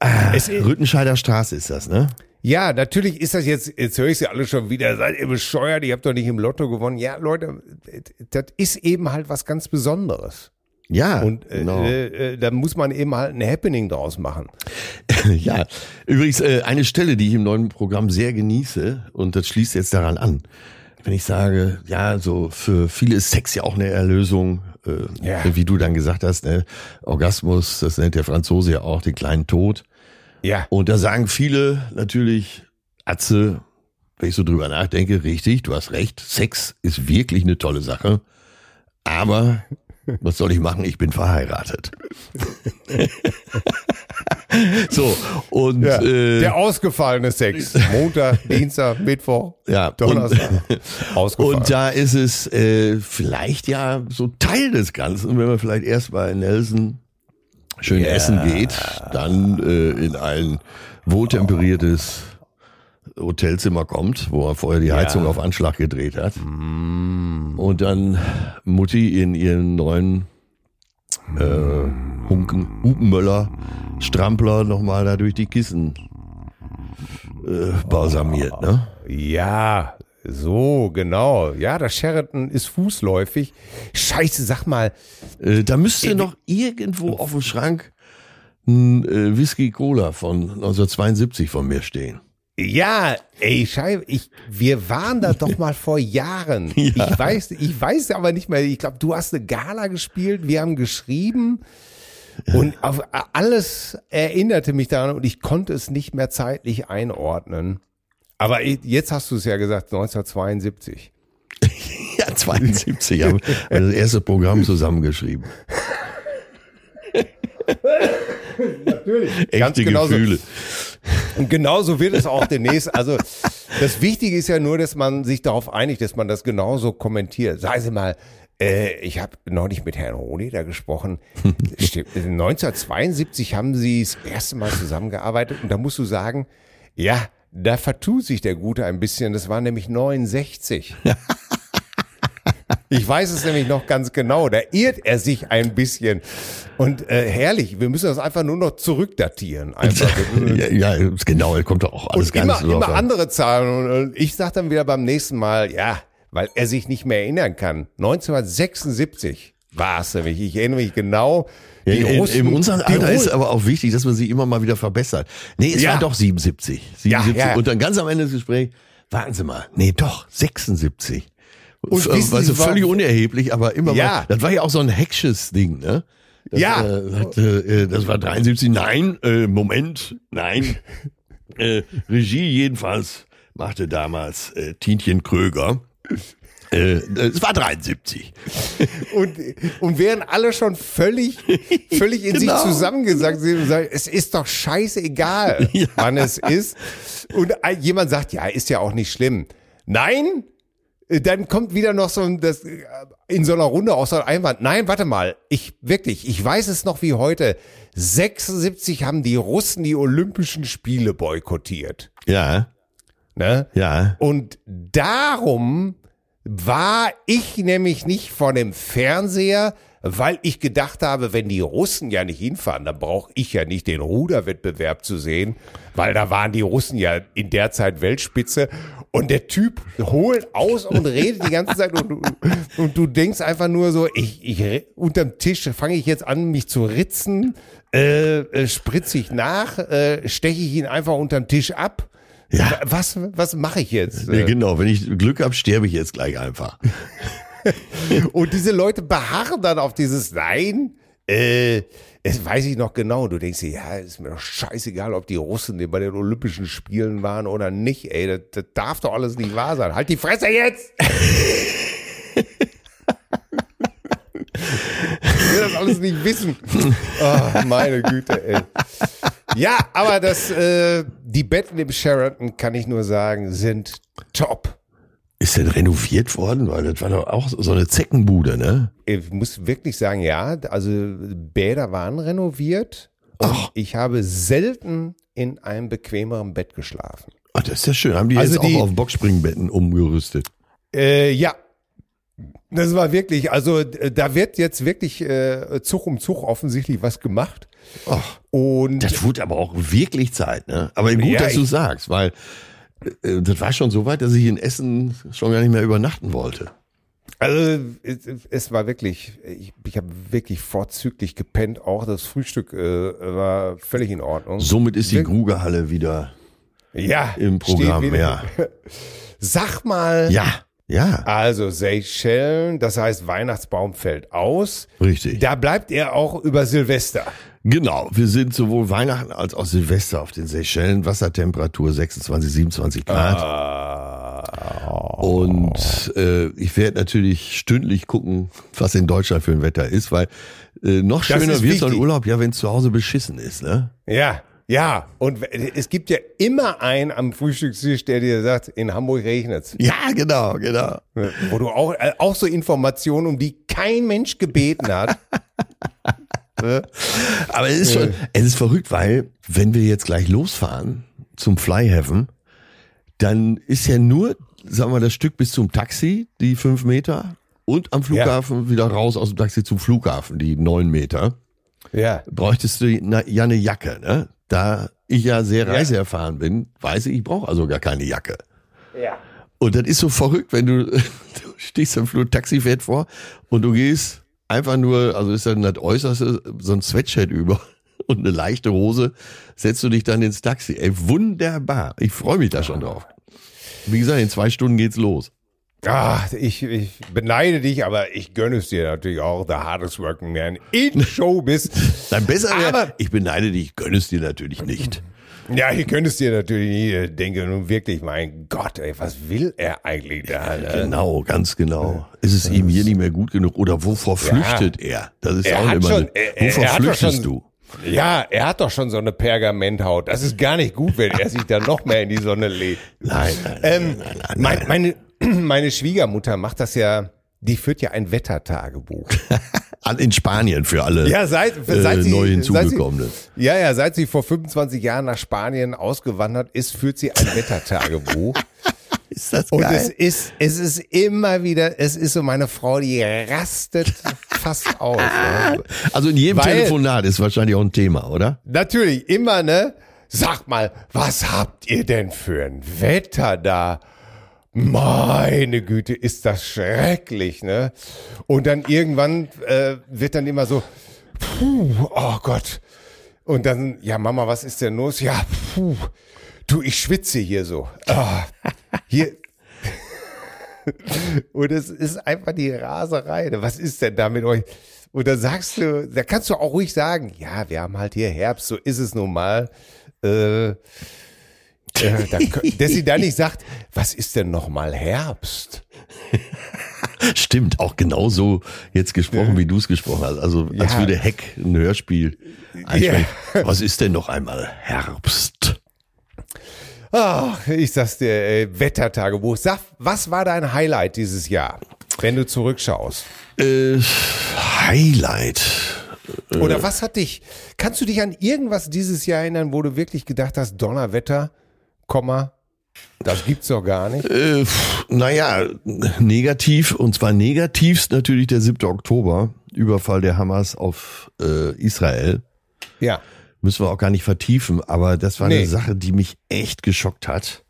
Ah, Es ist- Rüttenscheider Straße ist das, ne? ja, natürlich ist das jetzt, jetzt höre ich sie alle schon wieder, seid ihr bescheuert, ihr habt doch nicht im Lotto gewonnen. Ja, Leute, das ist eben halt was ganz Besonderes. Ja, Und äh, genau. äh, äh, da muss man eben halt ein Happening draus machen. [laughs] ja, übrigens äh, eine Stelle, die ich im neuen Programm sehr genieße und das schließt jetzt daran an. Wenn ich sage, ja, so für viele ist Sex ja auch eine Erlösung, äh, Ja. wie du dann gesagt hast, ne? Orgasmus, das nennt der Franzose ja auch den kleinen Tod. Ja. Und da sagen viele natürlich, Atze, wenn ich so drüber nachdenke, richtig, du hast recht, Sex ist wirklich eine tolle Sache. Aber was soll ich machen? Ich bin verheiratet. [laughs] So, und Ja, äh, der ausgefallene Sex. Montag, [laughs] Dienstag, Mittwoch, ja, und, Donnerstag. [laughs] Ausgefallen. und da ist es äh, vielleicht ja so Teil des Ganzen, wenn man vielleicht erst bei Nelson schön essen geht, dann äh, in ein wohltemperiertes Hotelzimmer kommt, wo er vorher die Heizung auf Anschlag gedreht hat. Mm. Und dann Mutti in ihren neuen äh, Hunken, Hupenmöller, Strampler nochmal da durch die Kissen äh, balsamiert, ne? Ja, so, genau. Ja, das Sheraton ist fußläufig. Scheiße, sag mal. Äh, da müsste noch irgendwo auf dem Schrank ein äh, Whisky Cola von 1972 von mir stehen. Ja, ey, Scheibe, ich, wir waren da doch mal vor Jahren. [laughs] Ich weiß, ich weiß aber nicht mehr. Ich glaube, du hast eine Gala gespielt, wir haben geschrieben und auf alles erinnerte mich daran und ich konnte es nicht mehr zeitlich einordnen. Aber jetzt hast du es ja gesagt, 1972. [laughs] Ja, 72 haben wir das erste Programm zusammengeschrieben. [laughs] Natürlich. Echte. Gefühle. Und genauso wird es auch demnächst. Also das Wichtige ist ja nur, dass man sich darauf einigt, dass man das genauso kommentiert. Sagen Sie mal, äh, ich habe neulich mit Herrn Roni da gesprochen. [laughs] Stimmt, 1972 haben Sie das erste Mal zusammengearbeitet und da musst du sagen, ja, da vertut sich der Gute ein bisschen. Das war nämlich 69. [laughs] Ich weiß es nämlich noch ganz genau. Da irrt er sich ein bisschen. Und äh, herrlich, wir müssen das einfach nur noch zurückdatieren. Einfach. [laughs] Ja, ja, genau, kommt doch auch alles Und gar immer, immer an. andere Zahlen. Und, ich sag dann wieder beim nächsten Mal, ja, weil er sich nicht mehr erinnern kann. 1976 war es nämlich. Ich erinnere mich genau. Ja, Die in, Russen- in unserem die Alter ist aber auch wichtig, dass man sich immer mal wieder verbessert. Nee, es Ja. war doch 77. 77. Ja, ja. Und dann ganz am Ende des Gesprächs, warten Sie mal, nee, doch, 76. Und wissen weißt du, wa- völlig unerheblich, aber immer Ja. mal, das war ja auch so ein hecksches Ding, ne? Das, Ja. Äh, hat, äh, das war 73, nein, äh, Moment, nein. [laughs] äh, Regie jedenfalls machte damals äh, Tinchen Kröger. Äh, es war 73. [laughs] Und, und wären alle schon völlig, völlig in Genau. sich zusammengesagt sind und sagen, es ist doch scheißegal, [laughs] Ja. wann es ist. Und jemand sagt, ja, ist ja auch nicht schlimm. Nein, dann kommt wieder noch so ein, das, in so einer Runde auch so ein Einwand. Nein, warte mal, ich wirklich, ich weiß es noch wie heute. 76 haben die Russen die Olympischen Spiele boykottiert. Ja, Ne? ja. Und darum war ich nämlich nicht vor dem Fernseher, weil ich gedacht habe, wenn die Russen ja nicht hinfahren, dann brauche ich ja nicht den Ruderwettbewerb zu sehen, weil da waren die Russen ja in der Zeit Weltspitze. Und der Typ holt aus und redet die ganze Zeit und, du- und du denkst einfach nur so, ich, ich unterm Tisch fange ich jetzt an, mich zu ritzen, äh, äh, spritze ich nach, äh, steche ich ihn einfach unterm Tisch ab. Ja. Was, was mache ich jetzt? Ja, genau, wenn ich Glück habe, sterbe ich jetzt gleich einfach. [laughs] Und diese Leute beharren dann auf dieses Nein. Äh, das weiß ich noch genau. Du denkst dir, ja, ist mir doch scheißegal, ob die Russen bei den Olympischen Spielen waren oder nicht. Ey, das, das darf doch alles nicht wahr sein. Halt die Fresse jetzt! ich will das alles nicht wissen. Oh, meine Güte, ey. Ja, aber das, äh, die Betten im Sheraton, kann ich nur sagen, sind top. Ist denn renoviert worden? Weil das war doch auch so eine Zeckenbude, ne? Ich muss wirklich sagen, ja, also Bäder waren renoviert. Ach. ich habe selten in einem bequemeren Bett geschlafen. Ach, das ist ja schön. Haben die Also jetzt die- auch auf Boxspringbetten umgerüstet? Äh, ja. Das war wirklich, also da wird jetzt wirklich äh, Zug um Zug offensichtlich was gemacht. Ach, Und das wurde aber auch wirklich Zeit, ne? Aber gut, Ja, dass du ich- sagst, weil das war schon so weit, dass ich in Essen schon gar nicht mehr übernachten wollte. also es, war wirklich, ich, ich habe wirklich vorzüglich gepennt. Auch das Frühstück äh, war völlig in Ordnung. Somit ist die Grugerhalle wieder ja, im Programm, wieder- ja. [laughs] Sag mal, Ja, ja, Also Seychellen, das heißt Weihnachtsbaum fällt aus. richtig. Da bleibt er auch über Silvester. Genau, wir sind sowohl Weihnachten als auch Silvester auf den Seychellen, Wassertemperatur 26, 27 Grad. Ah. Und äh, ich werde natürlich stündlich gucken, was in Deutschland für ein Wetter ist, weil äh, noch schöner ist wird so ein. Urlaub, ja, wenn es zu Hause beschissen ist, ne? Ja, ja. Und es gibt ja immer einen am Frühstückstisch, der dir sagt, in Hamburg regnet's. Ja, genau, genau. Wo du auch, äh, auch so Informationen, um die kein Mensch gebeten hat. [laughs] Aber es ist schon, es ist verrückt, weil wenn wir jetzt gleich losfahren zum Flyhaven, dann ist ja nur, sagen wir, das Stück bis zum Taxi, die fünf Meter, und am Flughafen wieder raus aus dem Taxi zum Flughafen, die neun Meter. ja. Bräuchtest du ja eine Jacke, ne? Da ich ja sehr reiseerfahren bin, weiß ich, ich brauche also gar keine Jacke. Ja. Und das ist so verrückt, wenn du, [laughs] du stehst am Flur, Taxi fährt vor und du gehst einfach nur, also ist dann das Äußerste, so ein Sweatshirt über [laughs] und eine leichte Hose, setzt du dich dann ins Taxi. Ey, wunderbar. Ich freue mich da schon drauf. Wie gesagt, in zwei Stunden geht's los. Ah, ich, ich beneide dich, aber ich gönne es dir natürlich auch, the hardest working man in [laughs] Showbiz. Dann besser wäre, ich beneide dich, ich gönne es dir natürlich nicht. Ja, ich könnte es dir natürlich nie äh, denke nun wirklich, mein Gott, ey, was will er eigentlich da? Ne? Genau, ganz genau. Ist es ihm hier nicht mehr gut genug oder wovor flüchtet er? Das ist Er auch immer, schon- er- wovor er flüchtest schon- du? Ja, er hat doch schon so eine Pergamenthaut. Das ist gar nicht gut, wenn er sich dann noch mehr in die Sonne legt. Nein, nein, Ähm, nein, nein, mein, nein. meine, [clears throat] meine Schwiegermutter macht das ja, die führt ja ein Wettertagebuch. [laughs] In Spanien für alle Ja, seit, seit äh, sie, neu hinzugekommenen. sie, ja, ja, seit sie vor 25 Jahren nach Spanien ausgewandert ist, führt sie ein Wettertagebuch. [laughs] Ist das Und geil? es ist, es ist immer wieder, es ist so meine Frau, die rastet fast aus. Ne? [laughs] also in jedem Weil- Telefonat ist wahrscheinlich auch ein Thema, oder? Natürlich, immer, ne? Sag mal, was habt ihr denn für ein Wetter da? Meine Güte, ist das schrecklich, ne? Und dann irgendwann äh, wird dann immer so, puh, oh Gott. Und dann, ja, Mama, was ist denn los? Ja, puh, du, ich schwitze hier so. Ah, hier. [laughs] Und es ist einfach die Raserei. ne? Was ist denn da mit euch? Und da sagst du, da kannst du auch ruhig sagen, ja, wir haben halt hier Herbst, so ist es nun mal. Äh, äh, da, [laughs] dass sie da nicht sagt, was ist denn noch mal Herbst? [laughs] Stimmt, auch genauso jetzt gesprochen, wie du es gesprochen hast. Also als Ja. würde Heck ein Hörspiel einsprechen. Was ist denn noch einmal Herbst? Ach, ich sag's dir, äh, Wettertagebuch. Sag, was war dein Highlight dieses Jahr, wenn du zurückschaust? Äh, Highlight. Oder was hat dich, kannst du dich an irgendwas dieses Jahr erinnern, wo du wirklich gedacht hast, Donnerwetter, Komma, das gibt's doch gar nicht? Äh, naja, negativ, und zwar negativst natürlich der 7. Oktober, Überfall der Hamas auf äh, Israel. Ja. Müssen wir auch gar nicht vertiefen, aber das war Nee. eine Sache, die mich echt geschockt hat.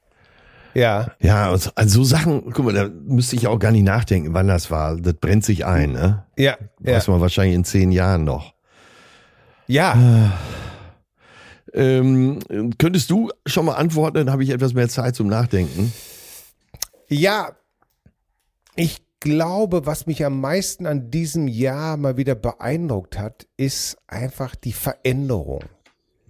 Ja. Ja, also, also so Sachen, guck mal, da müsste ich auch gar nicht nachdenken, wann das war. Das brennt sich ein, ne? Ja. Ja. Weiß man wahrscheinlich in zehn Jahren noch. ja. Ähm, könntest du schon mal antworten, dann habe ich etwas mehr Zeit zum Nachdenken. Ja, ich glaube, was mich am meisten an diesem Jahr mal wieder beeindruckt hat, ist einfach die Veränderung.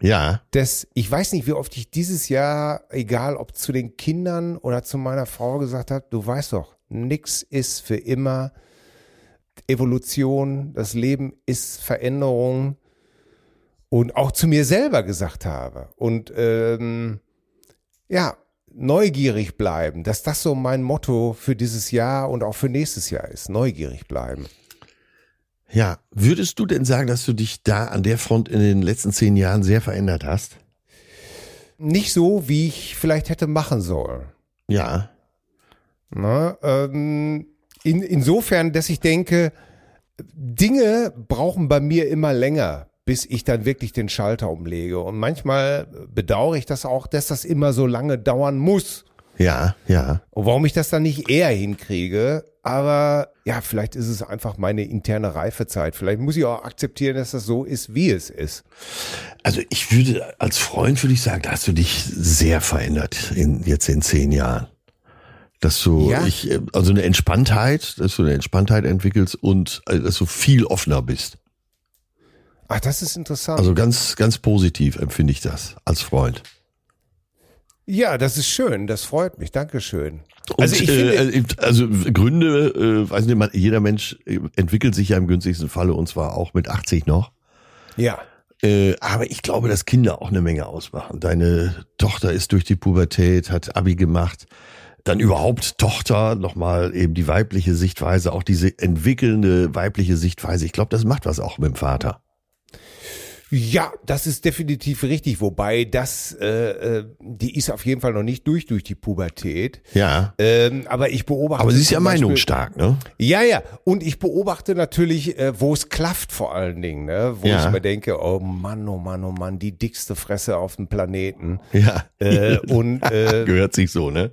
Ja, Das, ich weiß nicht, wie oft ich dieses Jahr, egal ob zu den Kindern oder zu meiner Frau gesagt habe, du weißt doch, nix ist für immer Evolution, das Leben ist Veränderung und auch zu mir selber gesagt habe. Und ähm, ja, neugierig bleiben, dass das so mein Motto für dieses Jahr und auch für nächstes Jahr ist. Neugierig bleiben. ja. Würdest du denn sagen, dass du dich da an der Front in den letzten zehn Jahren sehr verändert hast? Nicht so, wie ich vielleicht hätte machen sollen. Ja. Na, ähm, in, insofern, dass ich denke, Dinge brauchen bei mir immer länger, bis ich dann wirklich den Schalter umlege. Und manchmal bedauere ich das auch, dass das immer so lange dauern muss. Ja, ja. Und warum ich das dann nicht eher hinkriege. Aber ja, vielleicht ist es einfach meine interne Reifezeit. Vielleicht muss ich auch akzeptieren, dass das so ist, wie es ist. Also ich würde, als Freund würde ich sagen, da hast du dich sehr verändert in, jetzt in zehn Jahren. Dass du, Ja. ich, äh, also eine Entspanntheit, dass du eine Entspanntheit entwickelst und äh, dass du viel offener bist. Ach, das ist interessant. Also ganz, ganz positiv empfinde ich das als Freund. Ja, das ist schön, das freut mich, Dankeschön. Und, Also ich finde, äh, also Gründe, äh, weiß nicht, man- jeder Mensch äh, entwickelt sich ja im günstigsten Falle und zwar auch mit 80 noch. ja, Äh, aber ich glaube, dass Kinder auch eine Menge ausmachen. Deine Tochter ist durch die Pubertät, hat Abi gemacht. Dann überhaupt Tochter, nochmal eben die weibliche Sichtweise, auch diese entwickelnde weibliche Sichtweise. Ich glaube, das macht was auch mit dem Vater. Ja, das ist definitiv richtig. Wobei das, äh, äh, die ist auf jeden Fall noch nicht durch durch die Pubertät. Ja. Ähm, aber ich beobachte. Aber sie ist ja meinungsstark, ne? Ja, ja. Und ich beobachte natürlich, äh, wo es klafft vor allen Dingen, ne? wo Ja. ich mir denke, oh Mann, oh Mann, oh Mann, die dickste Fresse auf dem Planeten. Ja. Äh, und [laughs] äh, Gehört sich so, ne?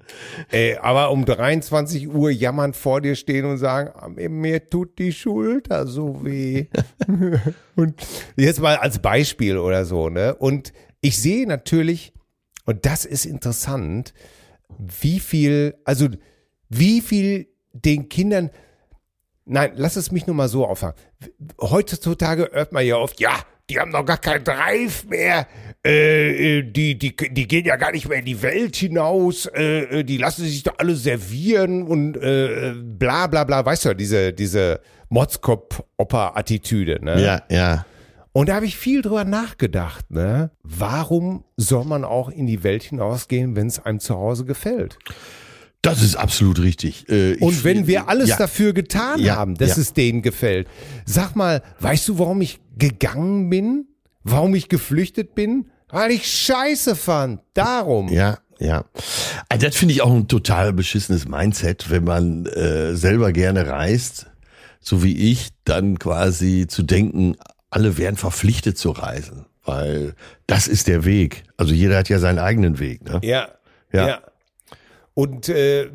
äh, aber um 23 Uhr jammernd vor dir stehen und sagen, ah, mir tut die Schulter so weh. [laughs] und jetzt mal als Beispiel oder so, ne? Und ich sehe natürlich, und das ist interessant, wie viel, also wie viel den Kindern, nein, lass es mich nur mal so auffangen. Heutzutage hört man ja oft, ja, die haben noch gar keinen Drive mehr, äh, äh, die, die, die gehen ja gar nicht mehr in die Welt hinaus, äh, äh, die lassen sich doch alle servieren und äh, bla bla bla, weißt du, diese, diese Motzkopf-Oper-Attitüde, ne? Ja, ja. Und da habe ich viel drüber nachgedacht, ne? Warum soll man auch in die Welt hinausgehen, wenn es einem zu Hause gefällt? Das ist absolut richtig. Äh, Und wenn wir alles ja. dafür getan Ja, haben, dass ja. es denen gefällt. Sag mal, weißt du, warum ich gegangen bin? Warum ich geflüchtet bin? Weil ich Scheiße fand. Darum. Ja, ja. Also das finde ich auch ein total beschissenes Mindset, wenn man äh, selber gerne reist, so wie ich, dann quasi zu denken, alle wären verpflichtet zu reisen, weil das ist der Weg. Also jeder hat ja seinen eigenen Weg. Ne? Ja. Ja. Ja. Und äh,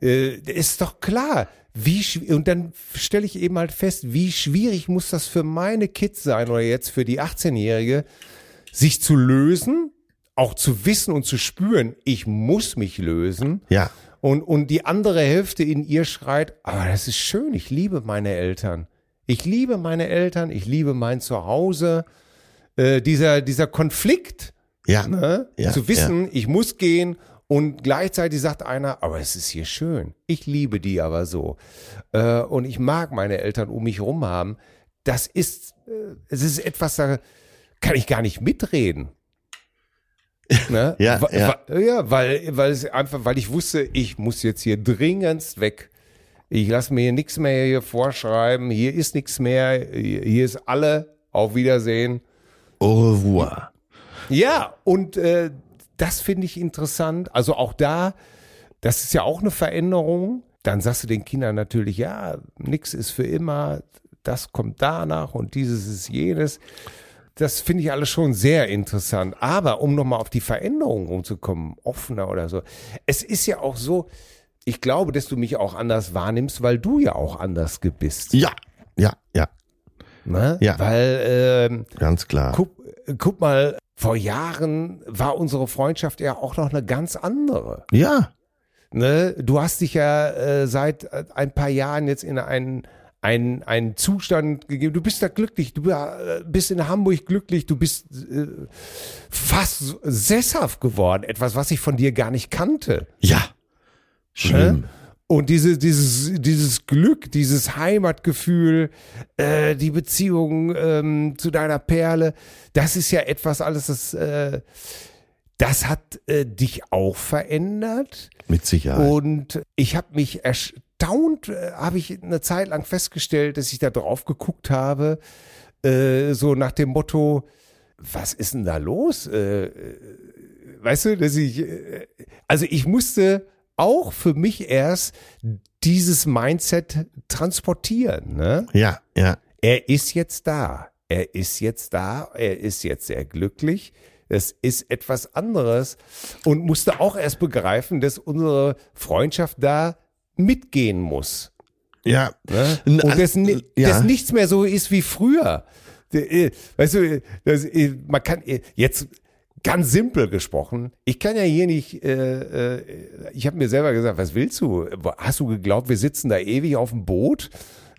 äh, ist doch klar, wie und dann stelle ich eben halt fest, wie schwierig muss das für meine Kids sein oder jetzt für die 18-Jährige, sich zu lösen, auch zu wissen und zu spüren, ich muss mich lösen. Ja, Und, und die andere Hälfte in ihr schreit, aber das ist schön, ich liebe meine Eltern. Ich liebe meine Eltern, ich liebe mein Zuhause. Äh, dieser, dieser Konflikt, ja, ne? Ja, zu wissen, ich muss gehen und gleichzeitig sagt einer, aber es ist hier schön. Ich liebe die aber so. Äh, und ich mag meine Eltern um mich rum haben. Das ist, äh, es ist etwas, da kann ich gar nicht mitreden. [laughs] Ne? Ja, ja. ja, weil, weil es einfach, weil ich wusste, ich muss jetzt hier dringendst weg. Ich lasse mir hier nichts mehr hier vorschreiben. Hier ist nichts mehr. Hier hier ist alle. Auf Wiedersehen. au revoir. Ja, und äh, das finde ich interessant. Also auch da, das ist ja auch eine Veränderung. Dann sagst du den Kindern natürlich, ja, nichts ist für immer, das kommt danach und dieses ist jenes. Das finde ich alles schon sehr interessant. Aber um nochmal auf die Veränderung rumzukommen, offener oder so. Es ist ja auch so, ich glaube, dass du mich auch anders wahrnimmst, weil du ja auch anders bist. Ja, ja, ja, Ne? Ja. Weil ähm, ganz klar. Guck, guck mal, vor Jahren war unsere Freundschaft ja auch noch eine ganz andere. Ja, Ne? Du hast dich ja äh, seit äh, ein paar Jahren jetzt in einen, einen, einen Zustand gegeben. Du bist da glücklich. Du äh, bist in Hamburg glücklich. Du bist äh, fast sesshaft geworden. Etwas, was ich von dir gar nicht kannte. ja. Schlimm. Und diese, dieses, dieses Glück, dieses Heimatgefühl, äh, die Beziehung ähm, zu deiner Perle, das ist ja etwas alles, das, äh, das hat äh, dich auch verändert. Mit Sicherheit. Und ich habe mich erstaunt, äh, habe ich eine Zeit lang festgestellt, dass ich da drauf geguckt habe, äh, so nach dem Motto, was ist denn da los? Äh, äh, weißt du, dass ich, äh, also ich musste auch für mich erst dieses Mindset transportieren. Ne? ja, ja. Er ist jetzt da. Er ist jetzt da. Er ist jetzt sehr glücklich. Es ist etwas anderes und musste auch erst begreifen, dass unsere Freundschaft da mitgehen muss. Ja. Ne? Und an- dass, ni- ja. dass nichts mehr so ist wie früher. Äh, Weißt du, das, äh, man kann äh, jetzt ganz simpel gesprochen, ich kann ja hier nicht, äh, äh, ich habe mir selber gesagt, was willst du? Hast du geglaubt, wir sitzen da ewig auf dem Boot?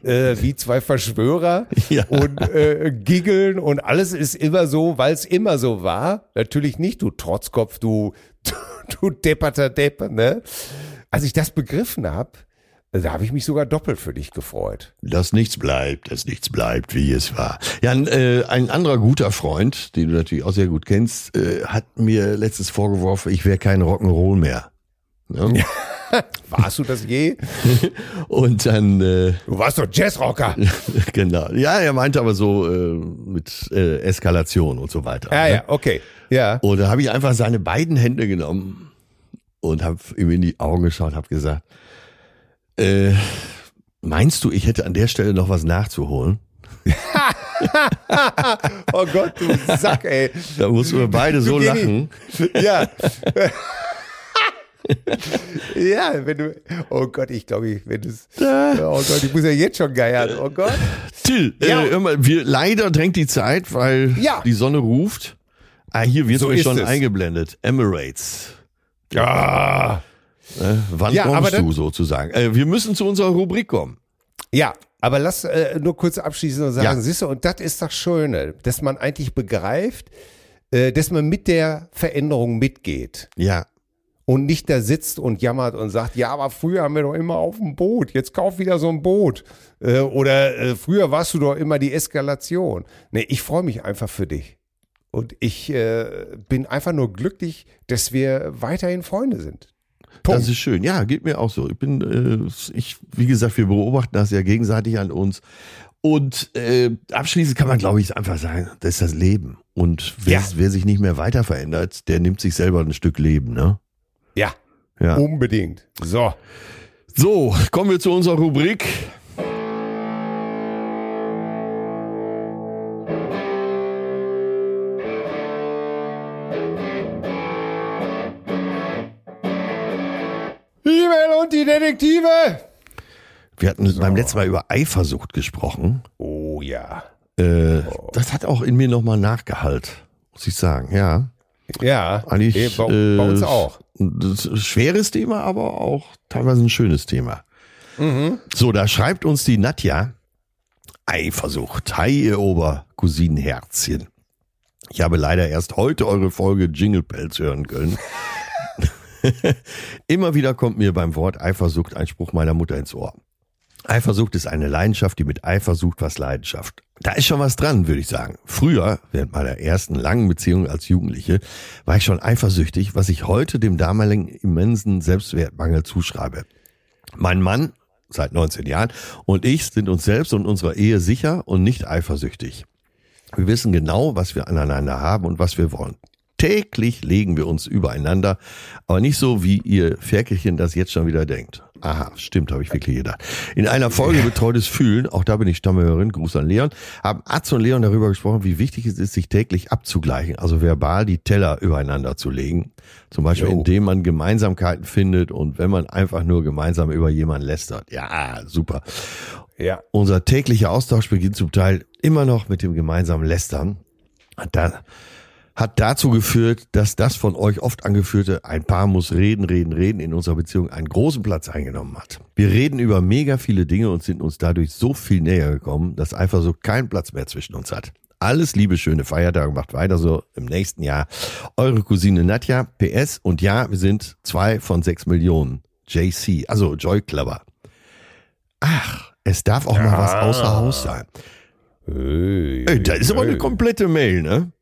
Äh, wie zwei Verschwörer [laughs] Ja. und äh, giggeln und alles ist immer so, weil es immer so war. Natürlich nicht, du Trotzkopf, [laughs] du, du depperter Depp, ne? Als ich das begriffen habe, da habe ich mich sogar doppelt für dich gefreut. Dass nichts bleibt, dass nichts bleibt, wie es war. Ja, ein, äh, ein anderer guter Freund, den du natürlich auch sehr gut kennst, äh, hat mir letztens vorgeworfen, ich wäre kein Rock'n'Roll mehr. Ne? [laughs] Warst du das je? [laughs] Und dann. Äh, du warst doch Jazzrocker. [laughs] genau. Ja, er meinte aber so äh, mit äh, Eskalation und so weiter. Ja, ne? ja, okay. Ja. Und da habe ich einfach seine beiden Hände genommen und habe ihm in die Augen geschaut, habe gesagt, äh, meinst du, ich hätte an der Stelle noch was nachzuholen? [laughs] oh Gott, du Sack, ey. Da mussten wir beide so lachen. [laughs] Ja. [laughs] ja, wenn du, oh Gott, ich glaube, ich, wenn du oh Gott, ich muss ja jetzt schon geiern, oh Gott. Till, äh, ja. äh, wir, leider drängt die Zeit, weil ja. die Sonne ruft. Ah, hier wird so euch schon es. eingeblendet. Emirates. Ja. Äh, wann ja, kommst du sozusagen? Äh, wir müssen zu unserer Rubrik kommen. Ja, aber lass äh, nur kurz abschließen und sagen, ja. siehst du, und das ist das Schöne, dass man eigentlich begreift, äh, dass man mit der Veränderung mitgeht. Ja und nicht da sitzt und jammert und sagt, ja, aber früher haben wir doch immer auf dem Boot, jetzt kauf wieder so ein Boot. Äh, oder äh, früher warst du doch immer die Eskalation. Nee, ich freue mich einfach für dich. Und ich äh, bin einfach nur glücklich, dass wir weiterhin Freunde sind. Punkt. Das ist schön. Ja, geht mir auch so. Ich bin, äh, ich, wie gesagt, wir beobachten das ja gegenseitig an uns. Und äh, abschließend kann man, glaube ich, einfach sagen, das ist das Leben. Und wer, ja. wer sich nicht mehr weiter verändert, der nimmt sich selber ein Stück Leben, ne? Ja, ja. unbedingt. So. So, kommen wir zu unserer Rubrik. Die Detektive. Wir hatten so. beim letzten Mal über Eifersucht gesprochen. Oh ja. Äh, oh. Das hat auch in mir nochmal nachgehalt, muss ich sagen, ja. Ja, eigentlich eh, bei, äh, bei, uns auch. ein schweres Thema, aber auch teilweise ein schönes Thema. Mhm. So, da schreibt uns die Nadja. Eifersucht. Hi, ihr Obercousinenherzchen. Ich habe leider erst heute eure Folge Jingle Bells hören können. [laughs] Immer wieder kommt mir beim Wort Eifersucht ein Spruch meiner Mutter ins Ohr. Eifersucht ist eine Leidenschaft, die mit Eifersucht was Leidenschaft. Da ist schon was dran, würde ich sagen. Früher, während meiner ersten langen Beziehung als Jugendliche, war ich schon eifersüchtig, was ich heute dem damaligen immensen Selbstwertmangel zuschreibe. Mein Mann, seit 19 Jahren, und ich sind uns selbst und unserer Ehe sicher und nicht eifersüchtig. Wir wissen genau, was wir aneinander haben und was wir wollen. Täglich legen wir uns übereinander, aber nicht so, wie ihr Ferkelchen das jetzt schon wieder denkt. Aha, stimmt, habe ich wirklich gedacht. In einer Folge [laughs] Betreutes Fühlen, auch da bin ich Stammhörerin, Gruß an Leon, haben Atze und Leon darüber gesprochen, wie wichtig es ist, sich täglich abzugleichen, also verbal die Teller übereinander zu legen. Zum Beispiel, jo. indem man Gemeinsamkeiten findet und wenn man einfach nur gemeinsam über jemanden lästert. Ja, super. Ja. Unser täglicher Austausch beginnt zum Teil immer noch mit dem gemeinsamen Lästern. Da hat dazu geführt, dass das von euch oft angeführte ein Paar muss reden, reden, reden in unserer Beziehung einen großen Platz eingenommen hat. Wir reden über mega viele Dinge und sind uns dadurch so viel näher gekommen, dass einfach so keinen Platz mehr zwischen uns hat. Alles Liebe, schöne Feiertage, macht weiter so im nächsten Jahr. Eure Cousine Nadja, PS und ja, wir sind zwei von sechs Millionen. JC, also Joy Clubber. Ach, es darf auch ja. mal was außer Haus sein. Hey, Ey, das ist hey. aber eine komplette Mail, ne?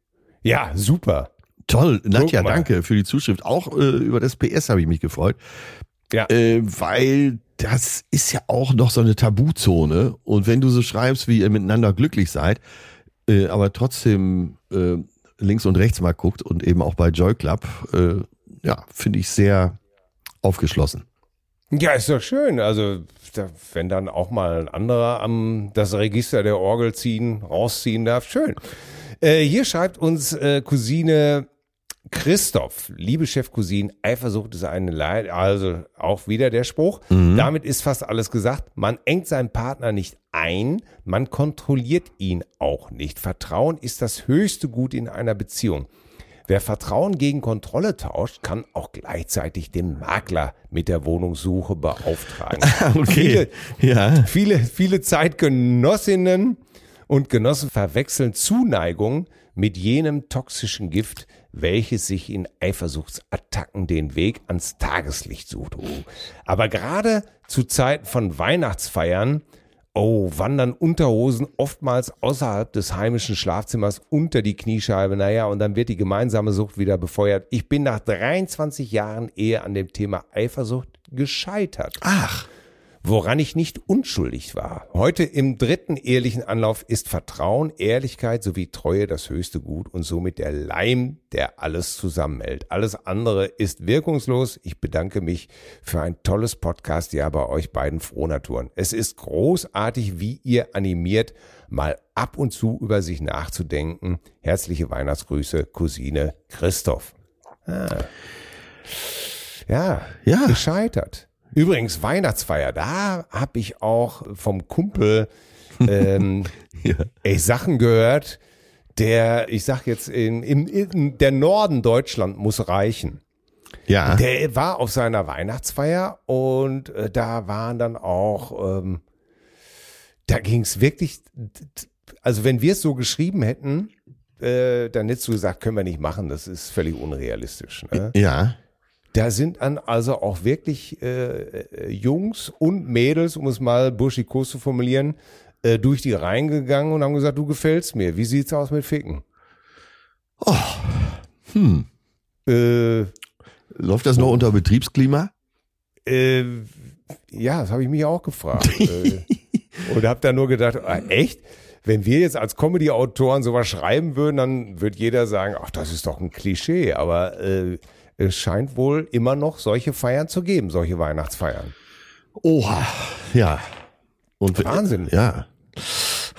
Ja, super. Toll. Nadja, danke für die Zuschrift. Auch äh, über das PS habe ich mich gefreut. Ja. Äh, weil das ist ja auch noch so eine Tabuzone. Und wenn du so schreibst, wie ihr miteinander glücklich seid, äh, aber trotzdem äh, links und rechts mal guckt und eben auch bei Joy Club, äh, ja, finde ich sehr aufgeschlossen. Ja, ist doch schön. Also, wenn dann auch mal ein anderer am das Register der Orgel ziehen, rausziehen darf, schön. Äh, hier schreibt uns äh, Cousine Christoph, liebe Chefcousin, Eifersucht ist eine Leid, also auch wieder der Spruch. Mhm. Damit ist fast alles gesagt. Man engt seinen Partner nicht ein, man kontrolliert ihn auch nicht. Vertrauen ist das höchste Gut in einer Beziehung. Wer Vertrauen gegen Kontrolle tauscht, kann auch gleichzeitig den Makler mit der Wohnungssuche beauftragen. [laughs] okay. Viele, ja. viele, viele Zeitgenossinnen und Genossen verwechseln Zuneigung mit jenem toxischen Gift, welches sich in Eifersuchtsattacken den Weg ans Tageslicht sucht. Oh. Aber gerade zu Zeiten von Weihnachtsfeiern Oh, wandern Unterhosen oftmals außerhalb des heimischen Schlafzimmers unter die Kniescheibe. Naja, und dann wird die gemeinsame Sucht wieder befeuert. Ich bin nach 23 Jahren Ehe an dem Thema Eifersucht gescheitert. Ach. Woran ich nicht unschuldig war. Heute im dritten ehrlichen Anlauf ist Vertrauen, Ehrlichkeit sowie Treue das höchste Gut und somit der Leim, der alles zusammenhält. Alles andere ist wirkungslos. Ich bedanke mich für ein tolles Podcast, ja, bei euch beiden Frohnaturen. Es ist großartig, wie ihr animiert, mal ab und zu über sich nachzudenken. Herzliche Weihnachtsgrüße, Cousine Christoph. Ah. Ja, Ja. gescheitert. Übrigens, Weihnachtsfeier, da habe ich auch vom Kumpel ähm, [laughs] Ja. ey, Sachen gehört, der, ich sag jetzt, in, in, in der Norden Deutschland muss reichen. Ja. Der war auf seiner Weihnachtsfeier und äh, da waren dann auch, ähm, da ging es wirklich, also wenn wir es so geschrieben hätten, äh, dann hättest du gesagt, können wir nicht machen, das ist völlig unrealistisch. Ne? ja. Da sind dann also auch wirklich äh, äh, Jungs und Mädels, um es mal burschikos zu formulieren, äh, durch die Reihen gegangen und haben gesagt, du gefällst mir. Wie sieht's aus mit Ficken? Hm. Äh, Läuft das noch unter Betriebsklima? äh, ja, das habe ich mich auch gefragt. [laughs] äh, und habe dann nur gedacht, ah, echt? Wenn wir jetzt als Comedy-Autoren sowas schreiben würden, dann würde jeder sagen, ach, das ist doch ein Klischee. Aber äh, es scheint wohl immer noch solche Feiern zu geben, solche Weihnachtsfeiern. Oha. Ja. Und Wahnsinn. Ja.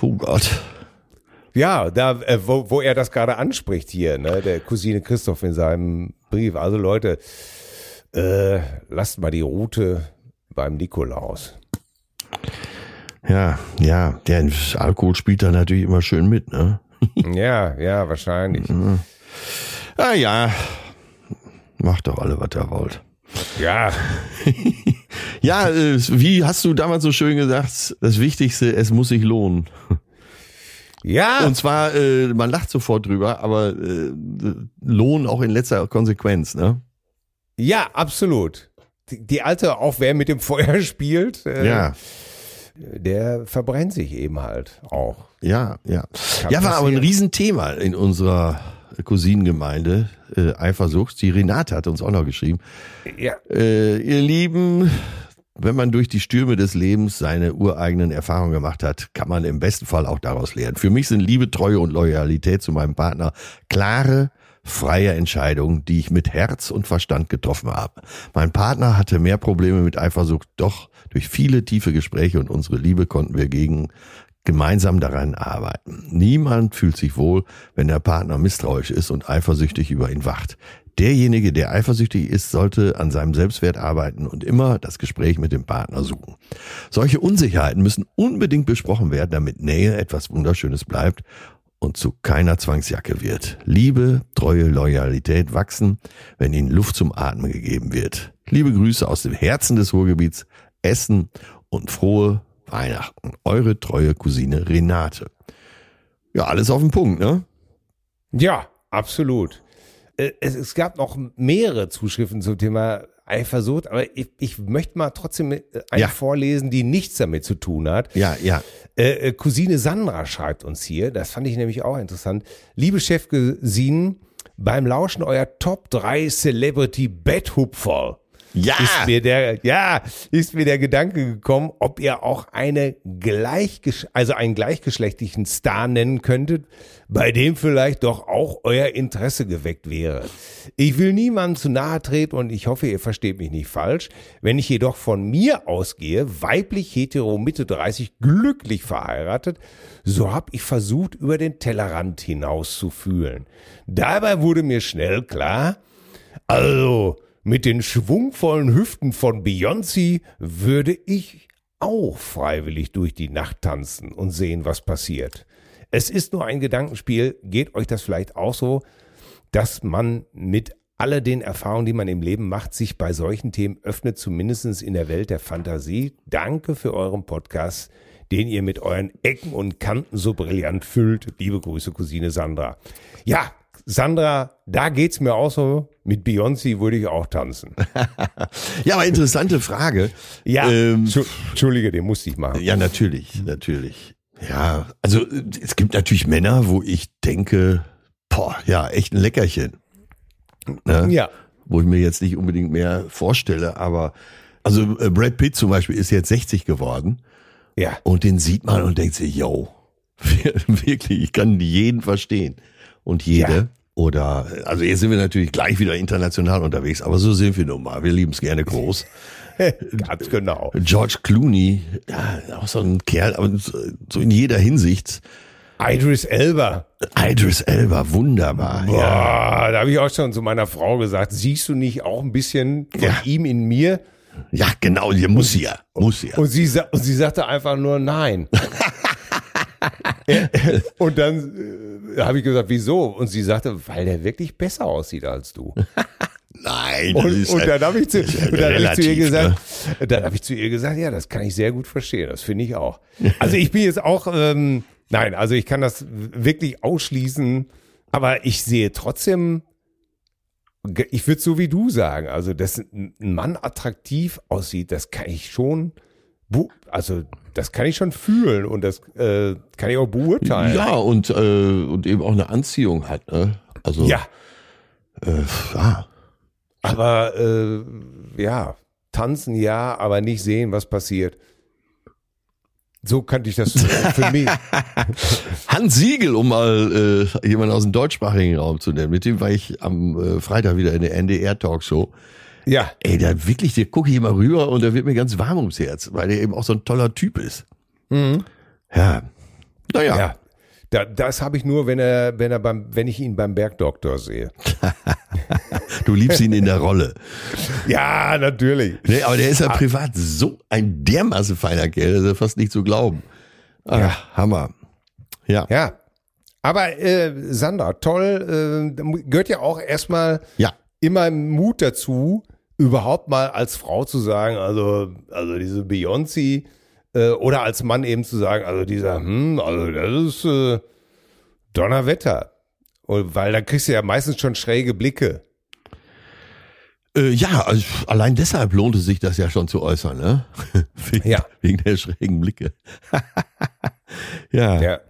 Oh Gott. Ja, da, äh, wo, wo er das gerade anspricht hier, ne, der Cousine Christoph in seinem Brief. Also Leute, äh, lasst mal die Route beim Nikolaus. Ja, ja. Der Alkohol spielt da natürlich immer schön mit, ne? ja, ja, wahrscheinlich. Ah ja. Macht doch alle, was ihr wollt. Ja, [laughs] Ja, äh, wie hast du damals so schön gesagt, das Wichtigste, es muss sich lohnen. ja, Und zwar, äh, man lacht sofort drüber, aber äh, Lohn auch in letzter Konsequenz, ne? ja, absolut. Die, alte, auch wer mit dem Feuer spielt, Ja, der verbrennt sich eben halt auch. ja, ja. Kann Ja, war aber ein. Riesenthema in unserer Cousinengemeinde, äh, Eifersucht. Die Renate hat uns auch noch geschrieben. Ja, Äh, ihr Lieben, wenn man durch die Stürme des Lebens seine ureigenen Erfahrungen gemacht hat, kann man im besten Fall auch daraus lernen. Für mich sind Liebe, Treue und Loyalität zu meinem Partner klare, freie Entscheidungen, die ich mit Herz und Verstand getroffen habe. Mein Partner hatte mehr Probleme mit Eifersucht, doch durch viele tiefe Gespräche und unsere Liebe konnten wir gegen gemeinsam daran arbeiten. Niemand fühlt sich wohl, wenn der Partner misstrauisch ist und eifersüchtig über ihn wacht. Derjenige, der eifersüchtig ist, sollte an seinem Selbstwert arbeiten und immer das Gespräch mit dem Partner suchen. Solche Unsicherheiten müssen unbedingt besprochen werden, damit Nähe etwas Wunderschönes bleibt und zu keiner Zwangsjacke wird. Liebe, Treue, Loyalität wachsen, wenn ihnen Luft zum Atmen gegeben wird. Liebe Grüße aus dem Herzen des Ruhrgebiets, Essen und frohe Weihnachten. Eure treue Cousine Renate. Ja, alles auf den Punkt, ne? ja, absolut. Äh, Es, es gab noch mehrere Zuschriften zum Thema Eifersucht, aber ich, ich möchte mal trotzdem äh, eine Ja. vorlesen, die nichts damit zu tun hat. Ja, ja. Äh, äh, Cousine Sandra schreibt uns hier, das fand ich nämlich auch interessant. Liebe Chefcousinen, beim Lauschen euer Top 3 Celebrity Betthupferl Ja! ist mir der, ja, ist mir der Gedanke gekommen, ob ihr auch eine gleichgesch also einen gleichgeschlechtlichen Star nennen könntet, bei dem vielleicht doch auch euer Interesse geweckt wäre. Ich will niemandem zu nahe treten und ich hoffe, ihr versteht mich nicht falsch. Wenn ich jedoch von mir ausgehe, weiblich, hetero, Mitte 30, glücklich verheiratet, so habe ich versucht, über den Tellerrand hinaus zu fühlen. Dabei wurde mir schnell klar, also, mit den schwungvollen Hüften von Beyoncé würde ich auch freiwillig durch die Nacht tanzen und sehen, was passiert. Es ist nur ein Gedankenspiel. Geht euch das vielleicht auch so, dass man mit alle den Erfahrungen, die man im Leben macht, sich bei solchen Themen öffnet, zumindest in der Welt der Fantasie. Danke für euren Podcast. den ihr mit euren Ecken und Kanten so brillant füllt. Liebe Grüße, Cousine Sandra. Ja, Sandra, da geht's mir auch so. Mit Beyoncé würde ich auch tanzen. [laughs] ja, aber interessante Frage. Ja, ähm, Entschuldige, den musste ich machen. Ja, natürlich, natürlich. Ja, also es gibt natürlich Männer, wo ich denke, boah, ja, echt ein Leckerchen. Ne? Ja. Wo ich mir jetzt nicht unbedingt mehr vorstelle, aber also äh, Brad Pitt zum Beispiel ist jetzt 60 geworden. Ja. Und den sieht man und denkt sich, yo, [laughs] wirklich, ich kann jeden verstehen. Und jede. Ja. Oder, also jetzt sind wir natürlich gleich wieder international unterwegs, aber so sind wir nun mal. Wir lieben es gerne groß. [laughs] Ganz genau. George Clooney, ja, auch so ein Kerl, aber so in jeder Hinsicht. Idris Elba. Idris Elba, wunderbar. Boah, ja. da habe ich auch schon zu meiner Frau gesagt, siehst du nicht auch ein bisschen von ja. ihm in mir? Ja, genau, die muss ja, muss ja. Und sie, und sie sagte einfach nur nein. [laughs] [laughs] und dann äh, habe ich gesagt, wieso? Und sie sagte, weil der wirklich besser aussieht als du. [laughs] Nein, das und, ist und dann habe ich, zu, und dann hab ich zu ihr gesagt, ne? dann habe ich zu ihr gesagt, ja, das kann ich sehr gut verstehen, das finde ich auch. [laughs] Also ich bin jetzt auch, ähm, nein, also ich kann das wirklich ausschließen, aber ich sehe trotzdem, ich würde so wie du sagen, also dass ein Mann attraktiv aussieht, das kann ich schon, also das kann ich schon fühlen und das äh, kann ich auch beurteilen. Ja, und, äh, und eben auch eine Anziehung hat. Ne? Also, ja. Äh, ja. Aber äh, ja, tanzen ja, aber nicht sehen, was passiert. So kannte ich das für mich. [laughs] Hans Siegel, um mal äh, jemanden aus dem deutschsprachigen Raum zu nennen, mit dem war ich am äh, Freitag wieder in der NDR-Talkshow. Ja. Ey, da wirklich, der gucke ich immer rüber und da wird mir ganz warm ums Herz, weil der eben auch so ein toller Typ ist. Mhm. Ja. Naja. Ja. Da, das habe ich nur, wenn er, wenn er beim, wenn ich ihn beim Bergdoktor sehe. [laughs] du liebst ihn in der Rolle. Ja, natürlich. Nee, aber der ist ja ah. privat so ein dermaßen feiner Kerl, das ist ja fast nicht zu glauben. Ach, ja. Hammer. Ja. Ja. Aber äh, Sandra, toll, äh, gehört ja auch erstmal ja. Immer Mut dazu, überhaupt mal als Frau zu sagen, also, also diese Beyoncé, äh, oder als Mann eben zu sagen, also dieser, hm, also das ist äh, Donnerwetter. Und, weil da kriegst du ja meistens schon schräge Blicke. Äh, ja, also allein deshalb lohnt es sich, das ja schon zu äußern, ne? [laughs] wegen, ja. wegen der schrägen Blicke. [laughs] ja. Ja.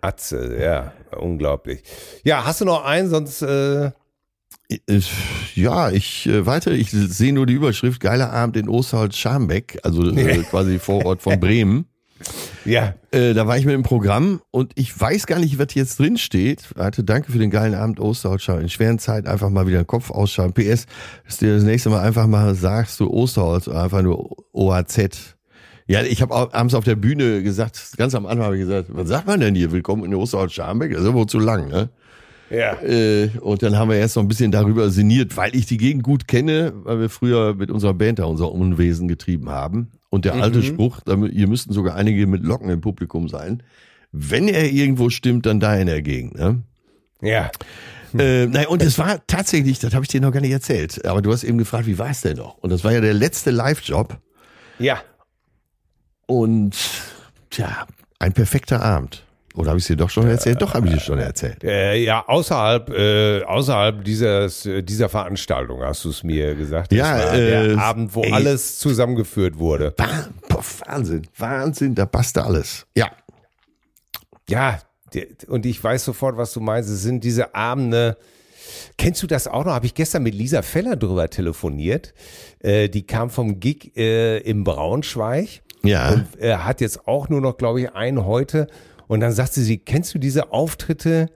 Atze, ja, unglaublich. Ja, hast du noch einen, sonst äh, ja, ich äh, weiter, ich sehe nur die Überschrift Geiler Abend in Osterholz-Scharmbeck, also äh, quasi Vorort von Bremen. [laughs] Ja. Äh, da war ich mit dem Programm und ich weiß gar nicht, was jetzt drin steht. Warte, danke für den geilen Abend Osterholz. In schweren Zeiten einfach mal wieder den Kopf ausschalten. PS, dass du dir das nächste Mal einfach mal sagst, du Osterholz, einfach nur OAZ. Ja, ich habe abends auf der Bühne gesagt, ganz am Anfang habe ich gesagt, was sagt man denn hier? Willkommen in Osterholz-Scharmbeck? Das ist aber zu lang, ne? Ja. Äh, und dann haben wir erst noch ein bisschen darüber sinniert, weil ich die Gegend gut kenne, weil wir früher mit unserer Band da unser Unwesen getrieben haben. Und der alte mhm. Spruch, damit, hier müssten sogar einige mit Locken im Publikum sein. Wenn er irgendwo stimmt, dann da in der Gegend. Ne? Ja. Äh, nein, und es war tatsächlich, das habe ich dir noch gar nicht erzählt, aber du hast eben gefragt, wie war es denn noch? Und das war ja der letzte Live-Job. Ja. Und tja, ein perfekter Abend. Oder habe ich es dir doch schon erzählt? Doch, habe ich dir schon erzählt. Äh, ja, außerhalb, äh, außerhalb dieses, äh, dieser Veranstaltung hast du es mir gesagt. Das ja, der äh, Abend, wo ey, alles zusammengeführt wurde. Wahnsinn, Wahnsinn, da passte alles. Ja. Ja, und ich weiß sofort, was du meinst. Es sind diese Abende. Kennst du das auch noch? Habe ich gestern mit Lisa Feller drüber telefoniert. Äh, die kam vom Gig äh, im Braunschweig. Ja. Und äh, hat jetzt auch nur noch, glaube ich, einen heute. Und dann sagte sie, kennst du diese Auftritte,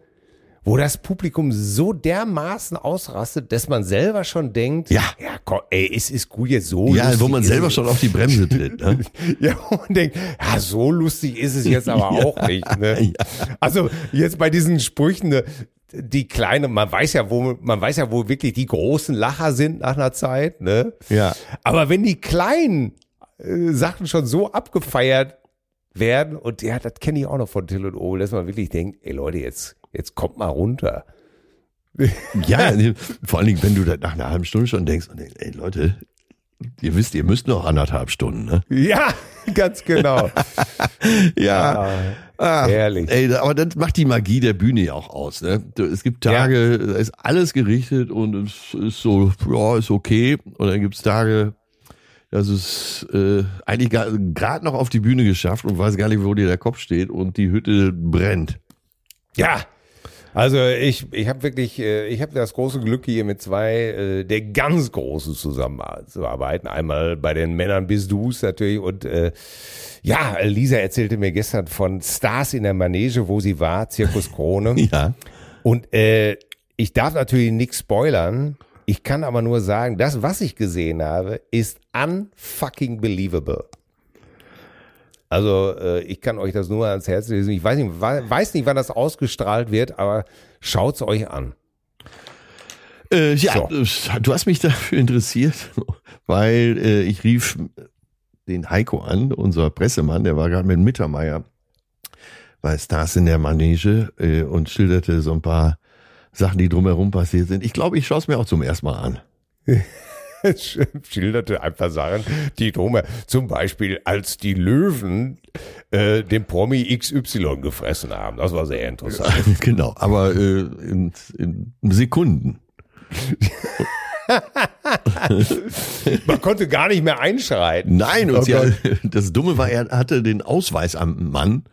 wo das Publikum so dermaßen ausrastet, dass man selber schon denkt, ja, ja komm, ey, es ist gut jetzt so. Ja, wo man selber schon auf die Bremse tritt. Ne? [laughs] ja, und denkt, ja, so lustig ist es jetzt aber [laughs] ja, auch nicht. Ne? Ja. Also jetzt bei diesen Sprüchen, ne, die kleine, man weiß ja, wo, man weiß ja, wo wirklich die großen Lacher sind nach einer Zeit, ne? Ja. Aber wenn die kleinen äh, Sachen schon so abgefeiert werden. Und ja, das kenne ich auch noch von Till und Obel, dass man wirklich denkt, ey Leute, jetzt, jetzt kommt mal runter. [laughs] Ja, vor allen Dingen, wenn du da nach einer halben Stunde schon denkst, ey Leute, Ihr wisst, ihr müsst noch anderthalb Stunden, ne? Ja, [laughs] ganz genau. [laughs] Ja. Ah, herrlich. Ey, aber das macht die Magie der Bühne ja auch aus. Ne? Es gibt Tage, da ist alles gerichtet und es ist so, ja, ist okay. Und dann gibt's Tage, das ist äh, eigentlich gerade noch auf die Bühne geschafft und weiß gar nicht, wo dir der Kopf steht und die Hütte brennt. Ja. Also ich, ich habe wirklich, äh, ich habe das große Glück hier mit zwei äh, der ganz großen zusammenzuarbeiten. Einmal bei den Männern bis du's natürlich und äh, ja, Lisa erzählte mir gestern von Stars in der Manege, wo sie war, Zirkus Krone. [laughs] Ja. Und äh, ich darf natürlich nichts spoilern. Ich kann aber nur sagen, das, was ich gesehen habe, ist unfucking believable. Also äh, ich kann euch das nur ans Herz lesen. Ich weiß nicht, weiß nicht, wann das ausgestrahlt wird, aber schaut's euch an. Äh, ja, So. äh, du hast mich [laughs] dafür interessiert, weil äh, ich rief den Heiko an, unser Pressemann, der war gerade mit Mittermeier bei Stars in der Manege äh, und schilderte so ein paar Sachen, die drumherum passiert sind. Ich glaube, ich schaue es mir auch zum ersten Mal an. [laughs] Schilderte einfach Sachen, die drum, zum Beispiel als die Löwen äh, den Promi XY gefressen haben. Das war sehr interessant. [laughs] genau, aber äh, in, in Sekunden. [laughs] Man konnte gar nicht mehr einschreiten. Nein, und Oh sie, Gott. das Dumme war, er hatte den Ausweis am Mann,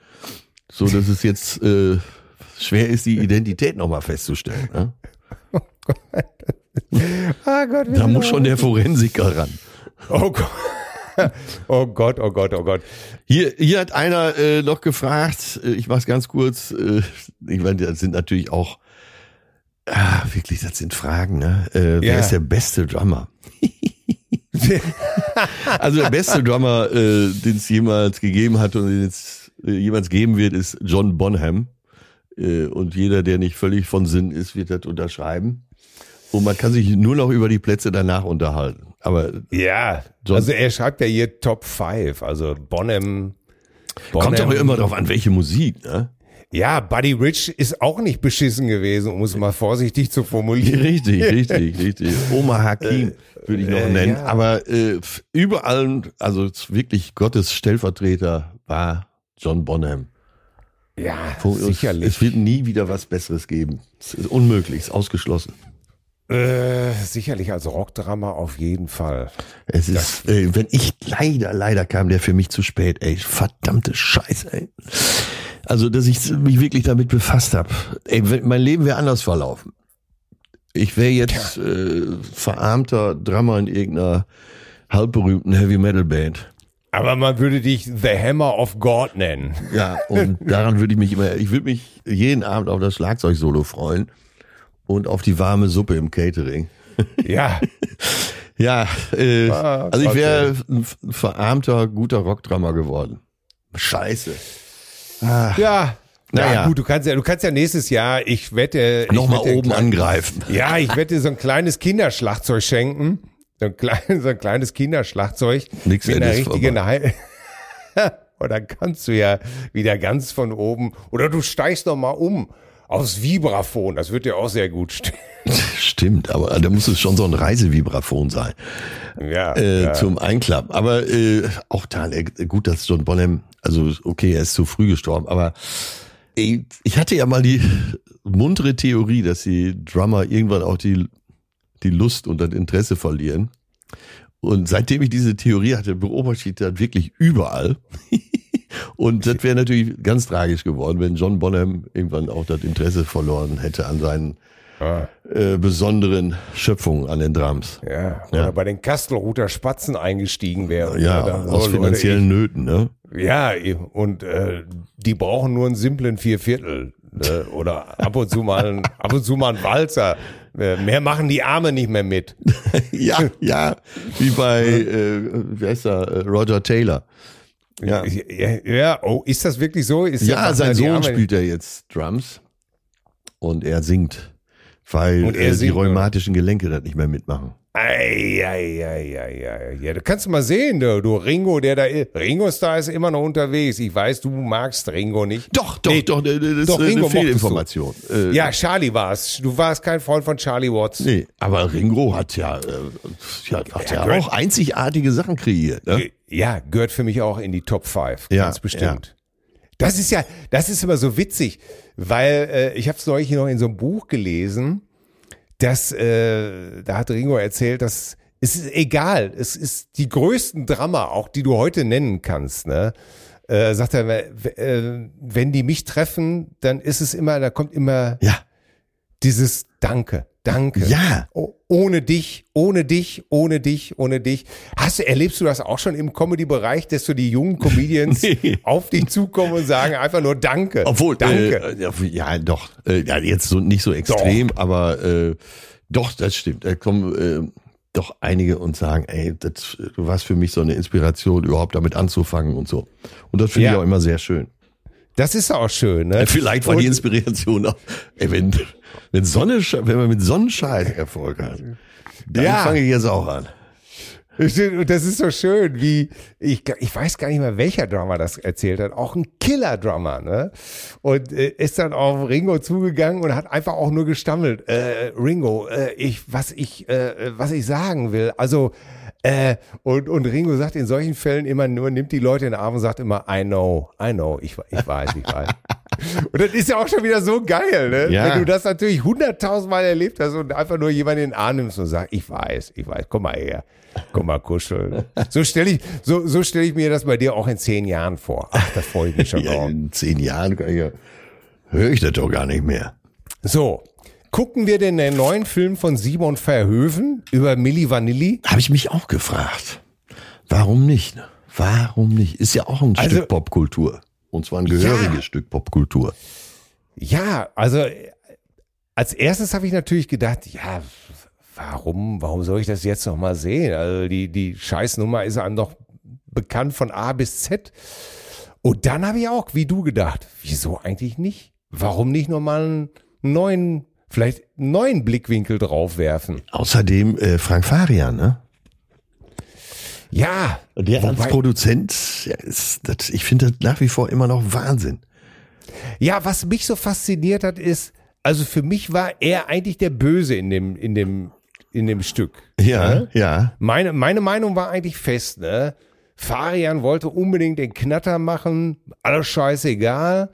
so dass es jetzt äh, schwer ist, die Identität nochmal festzustellen. Ne? [laughs] Ah Gott, wie Da muss schon der Forensiker ran. Oh Gott. [laughs] Oh Gott, oh Gott, oh Gott. Hier, hier hat einer äh, noch gefragt, äh, ich mach's ganz kurz, äh, ich meine, das sind natürlich auch, ah, wirklich, das sind Fragen, ne? Äh, Wer Ja. ist der beste Drummer? [laughs] also der beste Drummer, äh, den es jemals gegeben hat und den es äh, jemals geben wird, ist John Bonham. Äh, und jeder, der nicht völlig von Sinn ist, wird das unterschreiben. Und man kann sich nur noch über die Plätze danach unterhalten. Aber Ja, also er schreibt ja hier Top 5, also Bonham. kommt Bonham- auch immer drauf an, welche Musik, ne? Ja, Buddy Rich ist auch nicht beschissen gewesen, um es mal vorsichtig zu formulieren. Richtig, [laughs] richtig, richtig. Oma Hakim würde ich noch äh, nennen. ja. Aber äh, überall, also wirklich Gottes Stellvertreter war John Bonham. Ja, sicherlich. Es wird nie wieder was Besseres geben. Es ist unmöglich, es ist ausgeschlossen. Äh, sicherlich als Rockdrama auf jeden Fall. Es ist, äh, wenn ich leider, leider kam der für mich zu spät, ey. Verdammte Scheiße, ey. Also, dass ich mich wirklich damit befasst habe. Ey, mein Leben wäre anders verlaufen. Ich wäre jetzt äh, verarmter Drummer in irgendeiner halbberühmten Heavy Metal Band. Aber man würde dich The Hammer of God nennen. Ja, und [laughs] daran würde ich mich immer, ich würde mich jeden Abend auf das Schlagzeugsolo freuen und auf die warme Suppe im Catering. [laughs] Ja, Ja, äh, Ah, also ich wäre ein verarmter, guter Rockdrummer geworden. Scheiße. ja. Ja, Naja. gut, du kannst ja, du kannst ja nächstes Jahr, ich wette, Nochmal wette, oben angreifen. Ja, ich dir so ein kleines Kinderschlagzeug schenken. So ein, klein, [laughs] so ein kleines Kinderschlagzeug. Nix, mit einer richtigen [laughs] Und dann kannst du ja wieder ganz von oben. Oder du steigst noch mal um aufs Vibraphon. Das wird dir auch sehr gut stehen. [laughs] Stimmt, aber da muss es schon so ein Reisevibraphon sein Ja, äh, ja. zum Einklappen. Aber äh, auch da, äh, gut, dass John Bonham, also okay, er ist zu früh gestorben, aber ich hatte ja mal die muntere Theorie, dass die Drummer irgendwann auch die, die Lust und das Interesse verlieren. Und seitdem ich diese Theorie hatte, beobachte ich das wirklich überall. [laughs] Und das wäre natürlich ganz tragisch geworden, wenn John Bonham irgendwann auch das Interesse verloren hätte an seinen Ah, äh, besonderen Schöpfungen an den Drums. ja. Oder bei den Kastelruther Spatzen eingestiegen wäre. Ja, dann, aus so, finanziellen Nöten, ne? ich- Ja, und äh, die brauchen nur einen simplen Vierviertel. Ne? Oder ab und zu mal ein, ab und zu mal ein Walzer. Äh, Mehr machen die Arme nicht mehr mit. [laughs] Ja, ja, wie bei, äh, wie heißt er, äh, Roger Taylor. Ja, Ja, ja, oh, ist das wirklich so? Ist ja sein die Sohn Arme- spielt ja jetzt Drums und er singt, weil Und er äh, die singt, oder? rheumatischen Gelenke das nicht mehr mitmachen. Eieieiei. Ja, du kannst mal sehen, du, du Ringo, der da ist. Ringo Star ist immer noch unterwegs. Ich weiß, du magst Ringo nicht. Doch, doch, Nee, doch, das ist doch, Ringo eine Fehlinformation. Äh, Ja, Charlie war es. Du warst kein Freund von Charlie Watts. Nee, aber Ringo hat ja, äh, ja, hat ja, gehört- auch einzigartige Sachen kreiert. Ne? Ja, gehört für mich auch in die Top 5, Ja, ganz bestimmt. Das ist ja, das ist immer so witzig, weil äh, ich habe es neulich noch in so einem Buch gelesen, dass äh, da hat Ringo erzählt, dass es ist egal, es ist die größten Drama, auch die du heute nennen kannst, ne? Äh, sagt er, äh, wenn die mich treffen, dann ist es immer, da kommt immer Ja, dieses Danke, Danke. Ja. Oh, ohne dich, ohne dich, ohne dich, ohne dich. Hast du, erlebst du das auch schon im Comedy-Bereich, dass so die jungen Comedians [laughs] Nee. auf dich zukommen und sagen einfach nur Danke. obwohl, Danke. Äh, ja, doch, äh, ja, jetzt so nicht so extrem, aber äh, doch, das stimmt. Da kommen äh, doch einige und sagen, ey, das, du warst für mich so eine Inspiration, überhaupt damit anzufangen und so. Und das finde Ja. ich auch immer sehr schön. das ist auch schön, ne? Vielleicht war die Und- Inspiration auch, ey, wenn, wenn, Sonne, wenn man mit Sonnenschein Erfolg hat, dann Ja. fange ich jetzt auch an. Und das ist so schön, wie ich, ich weiß gar nicht mehr, welcher Drummer das erzählt hat. Auch ein Killer-Drummer, ne? Und äh, ist dann auf Ringo zugegangen und hat einfach auch nur gestammelt. Äh, Ringo, äh, ich, was ich, äh, was ich sagen will. Also äh, und, und Ringo sagt in solchen Fällen immer nur, nimmt die Leute in den Arm und sagt immer, I know, I know, ich, ich weiß, ich weiß. [laughs] und das ist ja auch schon wieder so geil, ne? Ja. Wenn du das natürlich hunderttausendmal erlebt hast und einfach nur jemanden in den Arm nimmst und sagst, ich weiß, ich weiß, komm mal her. Komm mal kuscheln. [laughs] So stelle ich, so, so stelle ich mir das bei dir auch in zehn Jahren vor. Ach, da freue ich mich schon [laughs] Ja, drauf. in zehn Jahren ja, höre ich das doch gar nicht mehr. So. Gucken wir denn den neuen Film von Simon Verhoeven über Milli Vanilli? Habe ich mich auch gefragt. Warum nicht? ne? Warum nicht? Ist ja auch ein Also- Stück Popkultur. Und zwar ein gehöriges Ja. Stück Popkultur. Ja, also als erstes habe ich natürlich gedacht, ja, warum, warum soll ich das jetzt noch mal sehen? Also die, die Scheißnummer ist einem doch bekannt von A bis Z. Und dann habe ich auch, wie du gedacht, wieso eigentlich nicht? Warum nicht nochmal einen neuen, vielleicht einen neuen Blickwinkel drauf werfen? Außerdem äh, Frank Farian, ne? Ja, Der als Produzent, ja, ist, das, ich finde das nach wie vor immer noch Wahnsinn. Ja, was mich so fasziniert hat, ist, also für mich war er eigentlich der Böse in dem, in dem, in dem Stück. Ja, ja. Meine, meine Meinung war eigentlich fest, ne? Farian wollte unbedingt den Knatter machen, alles scheißegal.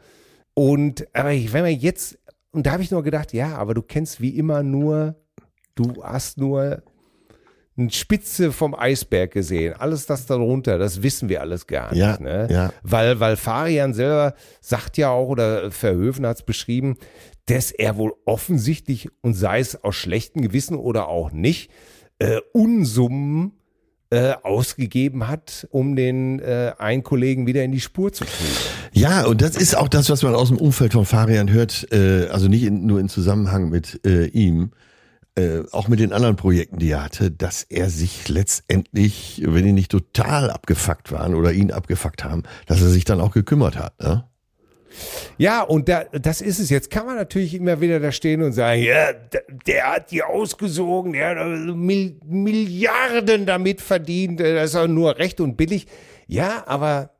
Und, aber ich, wenn wir jetzt, und da habe ich nur gedacht, ja, aber du kennst wie immer nur, du hast nur eine Spitze vom Eisberg gesehen. Alles das darunter, das wissen wir alles gar nicht. Ja, ne? ja. Weil, weil Farian selber sagt ja auch, oder Verhöfen hat es beschrieben, dass er wohl offensichtlich, und sei es aus schlechtem Gewissen oder auch nicht, äh, Unsummen äh, ausgegeben hat, um den äh, einen Kollegen wieder in die Spur zu kriegen. Ja, und das ist auch das, was man aus dem Umfeld von Farian hört, äh, also nicht in, nur in Zusammenhang mit äh, ihm, äh, auch mit den anderen Projekten, die er hatte, dass er sich letztendlich, wenn die nicht total abgefuckt waren oder ihn abgefuckt haben, dass er sich dann auch gekümmert hat. Ne? Ja, und da, das ist es. Jetzt kann man natürlich immer wieder da stehen und sagen, ja, der, der hat die ausgesogen, der hat Mil Milliarden damit verdient, äh, das ist auch nur recht und billig. Ja, aber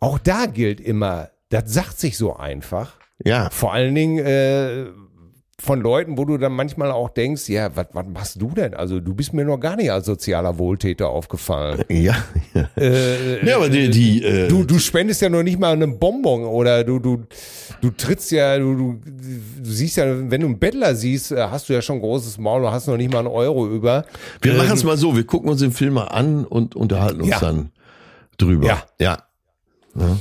auch da gilt immer, das sagt sich so einfach. Ja, Vor allen Dingen äh, von Leuten, wo du dann manchmal auch denkst, ja, was machst du denn? Also du bist mir noch gar nicht als sozialer Wohltäter aufgefallen. ja. [laughs] ja. Äh, ja aber die, die äh, Du, du spendest ja noch nicht mal einen Bonbon oder du, du, du trittst ja, du, du, du siehst ja, wenn du einen Bettler siehst, äh, hast du ja schon ein großes Maul und hast noch nicht mal einen Euro über. wir Ähm, machen es mal so, wir gucken uns den Film mal an und unterhalten uns Ja. dann drüber. Ja. ja. Ja,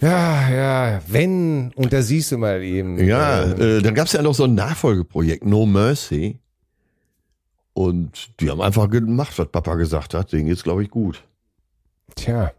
ja, wenn, und da siehst du mal eben. Ja, äh, äh, dann gab es ja noch so ein Nachfolgeprojekt, No Mercy. Und die haben einfach gemacht, was Papa gesagt hat. Denen geht's, glaube ich, gut. tja.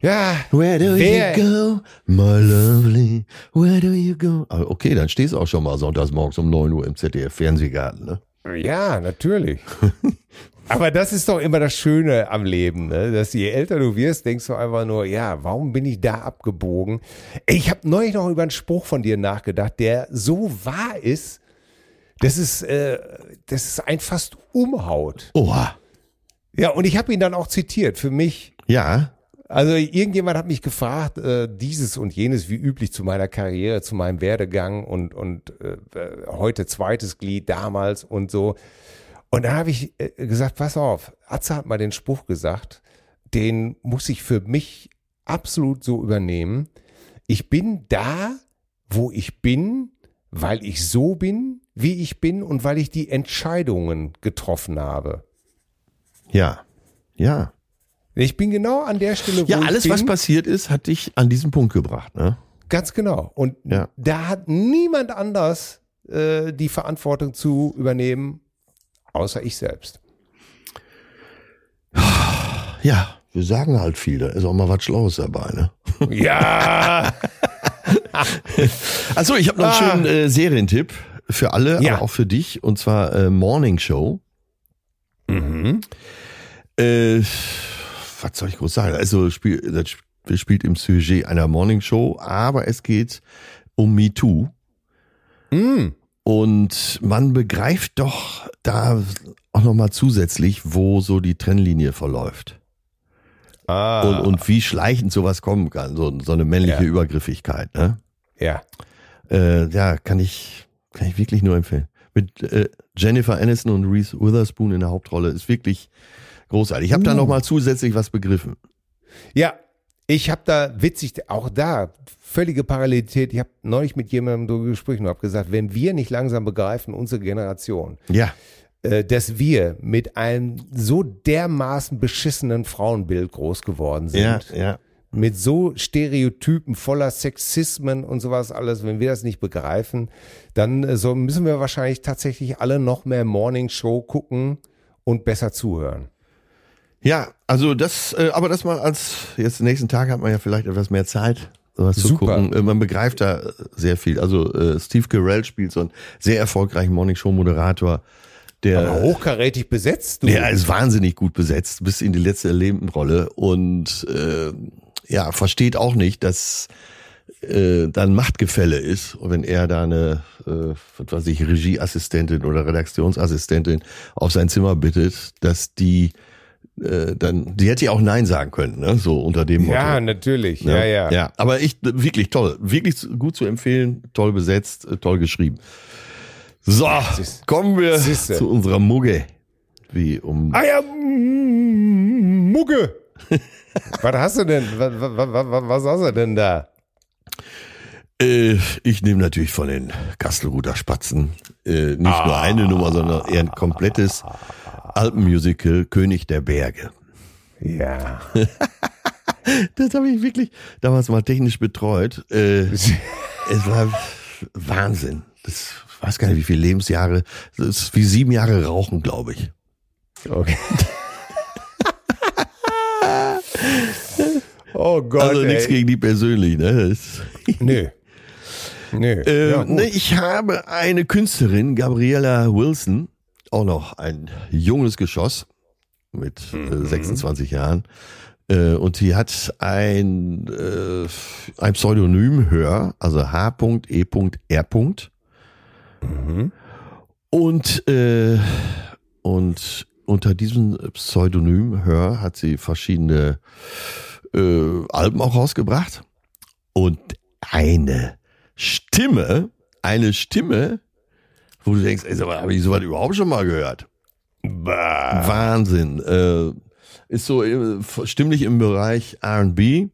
Ja, Where do Wer- you go, my lovely? Where do you go? Ah, Okay, dann stehst du auch schon mal sonntags morgens um 9 Uhr im ZDF-Fernsehgarten, ne? ja, natürlich. [laughs] Aber das ist doch immer das Schöne am Leben, ne? dass je älter du wirst, denkst du einfach nur, ja, warum bin ich da abgebogen? Ich habe neulich noch über einen Spruch von dir nachgedacht, der so wahr ist, Das ist, äh, das ist ein fast umhaut. Oha. Ja, und ich habe ihn dann auch zitiert für mich. Ja. Also irgendjemand hat mich gefragt, äh, dieses und jenes wie üblich zu meiner Karriere, zu meinem Werdegang und, und äh, heute zweites Glied damals und so. Und da habe ich äh, gesagt, pass auf, Atze hat mal den Spruch gesagt, den muss ich für mich absolut so übernehmen. Ich bin da, wo ich bin, weil ich so bin, wie ich bin und weil ich die Entscheidungen getroffen habe. Ja. Ja. Ich bin genau an der Stelle, wo Ja, ich alles, bin. was passiert ist, hat dich an diesen Punkt gebracht, ne? Ganz genau. Und Ja. da hat niemand anders äh, die Verantwortung zu übernehmen, außer ich selbst. Ja, wir sagen halt viel, da ist auch mal was Schlaues dabei, ne? Ja. [laughs] Achso, ich habe noch einen Ah. schönen äh, Serientipp für alle, Ja. aber auch für dich, und zwar äh, Morning Show. mhm. Äh, was soll ich groß sagen? Also spiel, das sp- spielt im Sujet einer Morning Show, aber es geht um MeToo. Mm. Und man begreift doch da auch nochmal zusätzlich, wo so die Trennlinie verläuft. Ah. Und, und wie schleichend sowas kommen kann, so, so eine männliche Ja. Übergriffigkeit. Ne? ja. Äh, ja, kann ich, kann ich wirklich nur empfehlen. Mit äh, Jennifer Aniston und Reese Witherspoon in der Hauptrolle ist wirklich großartig. Ich habe da Uh. nochmal zusätzlich was begriffen. Ja, ich habe da witzig, auch da völlige Parallelität. Ich habe neulich mit jemandem darüber gesprochen und habe gesagt, wenn wir nicht langsam begreifen, unsere Generation, Ja, äh, dass wir mit einem so dermaßen beschissenen Frauenbild groß geworden sind, ja, ja. mit so Stereotypen voller Sexismen und sowas alles, wenn wir das nicht begreifen, dann äh, so müssen wir wahrscheinlich tatsächlich alle noch mehr Morning Show gucken und besser zuhören. Ja, also das, äh, aber das mal als, jetzt den nächsten Tag hat man ja vielleicht etwas mehr Zeit, zu Super. gucken. Äh, man begreift da äh, sehr viel. Also äh, Steve Carell spielt so einen sehr erfolgreichen Morning-Show-Moderator, der Aber hochkarätig besetzt, du. Der ist wahnsinnig gut besetzt, bis in die letzte Nebenrolle und äh, ja, versteht auch nicht, dass äh, da ein Machtgefälle ist, und wenn er da eine, äh, was weiß ich, Regieassistentin oder Redaktionsassistentin auf sein Zimmer bittet, dass die äh, dann, die hätte ja auch Nein sagen können, ne? so unter dem Motto. Ja, natürlich. Ne? Ja, ja. Ja, aber echt wirklich toll, wirklich gut zu empfehlen, toll besetzt, äh, toll geschrieben. So, kommen wir siehste. zu unserer Mugge. Wie um Ah ja, Mugge. [laughs] was hast du denn? Was, was, was, hast du denn da? Äh, ich nehme natürlich von den Kastelruther Spatzen äh, nicht nur Ah. eine Nummer, sondern eher ein komplettes Alpenmusical König der Berge. Ja. [laughs] Das habe ich wirklich damals mal technisch betreut. Äh, [laughs] es war Wahnsinn. Das ich weiß gar nicht, wie viele Lebensjahre. Das ist wie sieben Jahre Rauchen, glaube ich. Okay. [laughs] oh Gott. Also nichts gegen die persönlich. Ne? Nö. Nö. äh, Ja, ne, ich habe eine Künstlerin, Gabriella Wilson, auch noch ein junges Geschoss mit Mhm. äh, 26 Jahren. Äh, und die hat ein, äh, ein Pseudonym Hör, also H.E.R. Mhm. Und, äh, und unter diesem Pseudonym Hör hat sie verschiedene Alben auch rausgebracht. Und eine Stimme, eine Stimme, wo du denkst, ey, habe ich sowas überhaupt schon mal gehört? Bah. Wahnsinn. Äh, ist so äh, stimmlich im Bereich RB.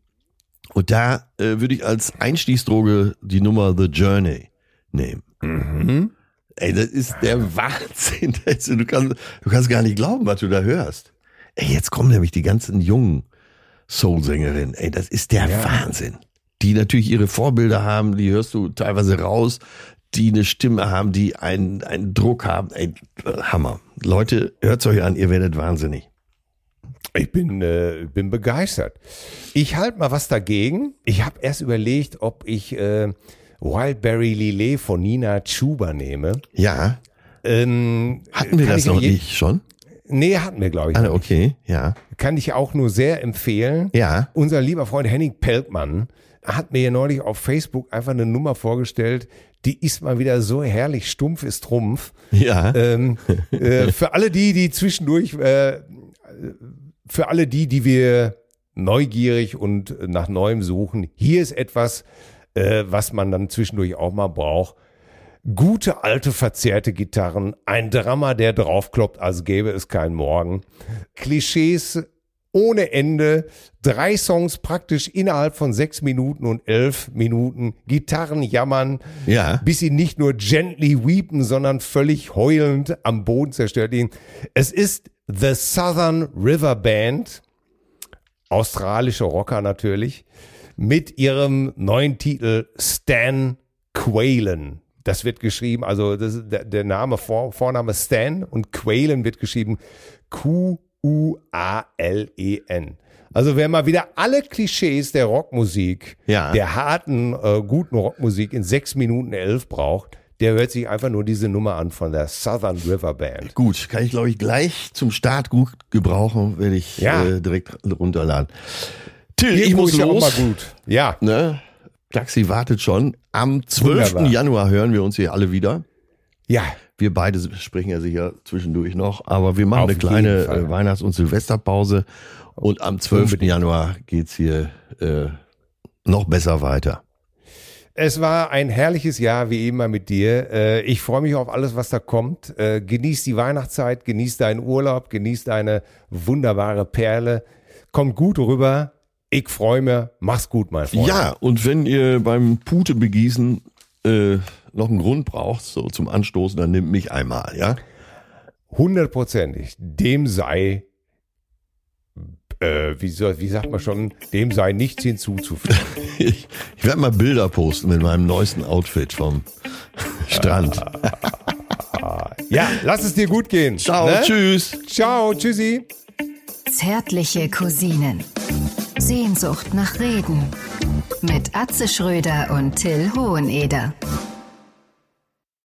Und da äh, würde ich als Einstiegsdroge die Nummer The Journey nehmen. Mhm. Ey, das ist der Wahnsinn. [laughs] Also, du, kannst, du kannst gar nicht glauben, was du da hörst. Ey, jetzt kommen nämlich die ganzen jungen Soul-Sängerinnen. Ey, das ist der Ja. Wahnsinn. Die natürlich ihre Vorbilder haben, die hörst du teilweise raus, die eine Stimme haben, die einen, einen Druck haben. Ey, Hammer. Leute, hört's euch an, ihr werdet wahnsinnig. Ich bin, äh, bin begeistert. Ich halte mal was dagegen. Ich habe erst überlegt, ob ich äh, Wildberry Lillet von Nina Chuba nehme. Ja, Ähm, hatten wir das ich noch nicht schon? Nee, hatten wir, glaube ich. Ah, okay, ja. Kann ich auch nur sehr empfehlen. Ja. Unser lieber Freund Henning Pelkmann hat mir hier neulich auf Facebook einfach eine Nummer vorgestellt, die ist mal wieder so herrlich stumpf ist Trumpf. Ja. Ähm, äh, [laughs] für alle die, die zwischendurch, äh, für alle die, die wir neugierig und nach Neuem suchen, hier ist etwas, äh, was man dann zwischendurch auch mal braucht. Gute alte verzerrte Gitarren, ein Drama, der draufkloppt, als gäbe es keinen Morgen. Klischees ohne Ende. Drei Songs praktisch innerhalb von sechs Minuten und elf Minuten. Gitarren jammern, Ja. bis sie nicht nur gently weepen, sondern völlig heulend am Boden zerstört liegen. Es ist The Southern River Band, australische Rocker natürlich, mit ihrem neuen Titel Stan Quaylen. Das wird geschrieben, also das der, der Name, Vor, Vorname Stan und Quaylen wird geschrieben Q-U-A-L-E-N. Also wer mal wieder alle Klischees der Rockmusik, Ja. der harten, äh, guten Rockmusik in sechs Minuten elf braucht, der hört sich einfach nur diese Nummer an von der Southern River Band. Gut, kann ich glaube ich gleich zum Start gut gebrauchen, werde ich Ja. äh, direkt runterladen. Till, ich muss ja auch los. mal gut. Ja, Ne? Taxi wartet schon. Am 12. Wunderbar. Januar hören wir uns hier alle wieder. Ja. Wir beide sprechen ja sicher zwischendurch noch, aber wir machen Auf eine kleine äh, Weihnachts- und Silvesterpause und am 12. Unbedingt. Januar geht's hier äh, noch besser weiter. Es war ein herrliches Jahr wie immer mit dir. Äh, Ich freue mich auf alles, was da kommt. Äh, Genieß die Weihnachtszeit, genieß deinen Urlaub, genieß deine wunderbare Perle. Kommt gut rüber. Ich freue mich. Mach's gut, mein Freund. Ja, und wenn ihr beim Pute begießen äh, noch einen Grund braucht, so zum Anstoßen, dann nimmt mich einmal, ja? Hundertprozentig. Dem sei, äh, wie, soll, wie sagt man schon, dem sei nichts hinzuzufügen. [laughs] Ich, ich werde mal Bilder posten mit meinem neuesten Outfit vom Strand. ja, lass es dir gut gehen. Ciao, ne? tschüss. Ciao, tschüssi. Zärtliche Cousinen. Sehnsucht nach Reden. Mit Atze Schröder und Till Hoheneder.